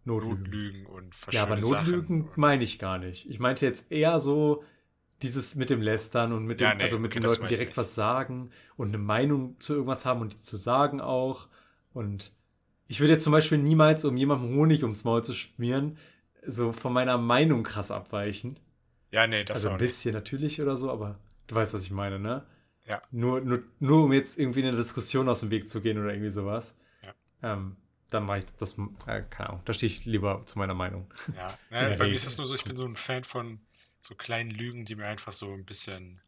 Notlügen. Notlügen und Ja, aber Notlügen meine ich gar nicht. Ich meinte jetzt eher so dieses mit dem Lästern und mit dem, Ja, nee, also mit okay, den Leuten direkt nicht. was sagen und eine Meinung zu irgendwas haben und die zu sagen auch. Und ich würde jetzt zum Beispiel niemals, um jemandem Honig ums Maul zu schmieren, so von meiner Meinung krass abweichen. Ja, nee, das also ein nicht. bisschen natürlich oder so, aber du weißt, was ich meine, ne? Ja. Nur, nur, nur um jetzt irgendwie in eine Diskussion aus dem Weg zu gehen oder irgendwie sowas. Ja. Ähm, dann mache ich das, äh, keine Ahnung, da stehe ich lieber zu meiner Meinung. Ja, der bei mir ist es nur so, ich bin so ein Fan von so kleinen Lügen, die mir einfach so ein bisschen,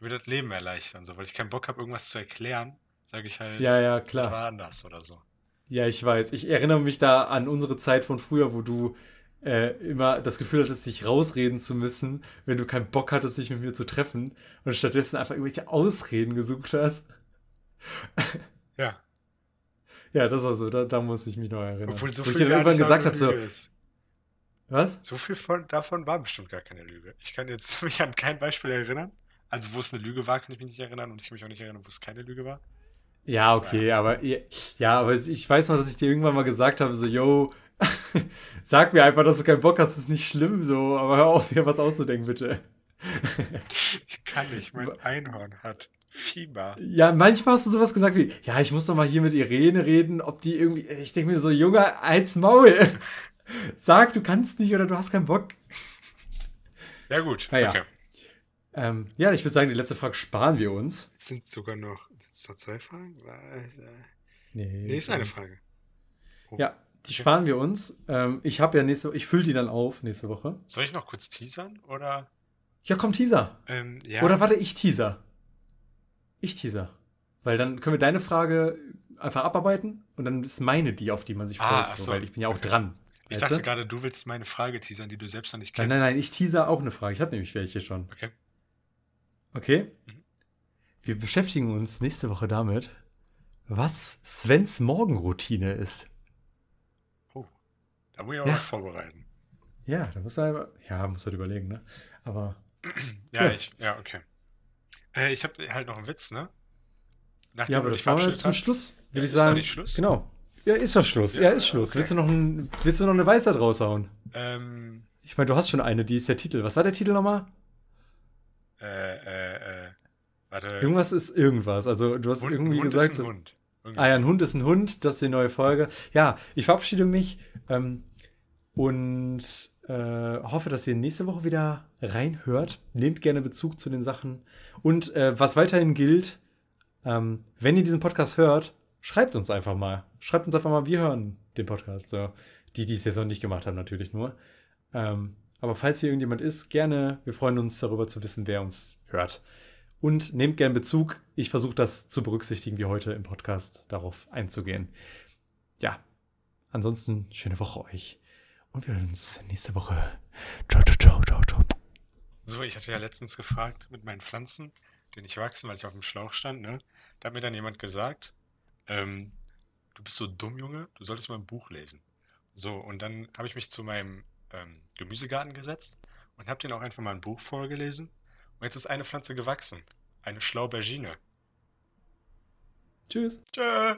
mir das Leben erleichtern. So, weil ich keinen Bock habe, irgendwas zu erklären, sage ich halt, Ja, ja, klar. war anders oder so. Ja, ich weiß. Ich erinnere mich da an unsere Zeit von früher, wo du äh, immer das Gefühl hattest, dich rausreden zu müssen, wenn du keinen Bock hattest, dich mit mir zu treffen und stattdessen einfach irgendwelche Ausreden gesucht hast. Ja, Ja, das war so, da, da muss ich mich noch erinnern. obwohl so Wo ich viel dann gar irgendwann gesagt habe, so, ist. was? So viel von, davon war bestimmt gar keine Lüge. Ich kann jetzt mich an kein Beispiel erinnern. Also, wo es eine Lüge war, kann ich mich nicht erinnern und ich kann mich auch nicht erinnern, wo es keine Lüge war. Ja, okay, aber ja, aber ich weiß noch, dass ich dir irgendwann mal gesagt habe, so, yo, sag mir einfach, dass du keinen Bock hast, ist nicht schlimm, so, aber hör auf, mir was auszudenken, bitte. Ich kann nicht, mein Einhorn hat Fieber. Ja, manchmal hast du sowas gesagt wie, ja, ich muss doch mal hier mit Irene reden, ob die irgendwie, ich denke mir so, Junge, als Maul. Sag, du kannst nicht oder du hast keinen Bock. Ja, gut. Naja. Okay. Ähm, ja, ich würde sagen, die letzte Frage sparen wir uns. Jetzt sind sogar noch, jetzt noch zwei Fragen. Äh, Nee, Nee, ist eine Frage. Oh. Ja, die Okay. sparen wir uns. Ähm, ich habe ja nächste ich fülle die dann auf nächste Woche. Soll ich noch kurz teasern? Oder? Ja, komm, Teaser. Ähm, ja. Oder warte, ich teaser. Ich teaser. Weil dann können wir deine Frage einfach abarbeiten und dann ist meine die, auf die man sich Ah, freut. so. Weil ich bin ja auch Okay. dran. ich dachte du? gerade, du willst meine Frage teasern, die du selbst noch nicht Nein, kennst. nein, nein, ich teaser auch eine Frage. Ich habe nämlich welche schon. Okay. Okay? Mhm. Wir beschäftigen uns nächste Woche damit, was Svens Morgenroutine ist. Oh. Da muss ich auch Ja. was vorbereiten. Ja, da muss er, ja, muss halt überlegen, ne? Aber Ja, Ja. ich, ja, okay. Äh, ich habe halt noch einen Witz, ne? Nachdem ja, aber das verabschiedet jetzt zum. Schluss, Ja, würde ich ist doch sagen. nicht Schluss? Genau. Ja, ist doch Schluss. Ja, Ja, ist Schluss. okay. Willst, du noch ein, willst du noch eine Weisheit raushauen? Ähm, Ich meine, du hast schon eine, die ist der Titel. Was war der Titel nochmal? äh, äh, warte. Irgendwas ist irgendwas. Also, du hast Hund, irgendwie Hund gesagt, ist dass, ein Hund. Irgendwie Ah ja, ein Hund ist ein Hund, das ist die neue Folge. Ja, ich verabschiede mich ähm, und äh, hoffe, dass ihr nächste Woche wieder reinhört. Nehmt gerne Bezug zu den Sachen. Und äh, was weiterhin gilt, ähm, wenn ihr diesen Podcast hört, schreibt uns einfach mal. Schreibt uns einfach mal, wir hören den Podcast. So. Die, die es jetzt noch nicht gemacht haben, natürlich nur. Ähm, aber falls hier irgendjemand ist, gerne. Wir freuen uns darüber zu wissen, wer uns hört. Und nehmt gern Bezug. Ich versuche das zu berücksichtigen, wie heute im Podcast darauf einzugehen. Ja, ansonsten schöne Woche euch. Und wir hören uns nächste Woche. Ciao, ciao, ciao, ciao, ciao. So, ich hatte ja letztens gefragt mit meinen Pflanzen, die nicht wachsen, weil ich auf dem Schlauch stand, ne? Da hat mir dann jemand gesagt, ähm, du bist so dumm, Junge, du solltest mal ein Buch lesen. So, und dann habe ich mich zu meinem ähm, Gemüsegarten gesetzt und habe denen auch einfach mal ein Buch vorgelesen. Und jetzt ist eine Pflanze gewachsen. Eine Schlaubergine. Tschüss. Tschö.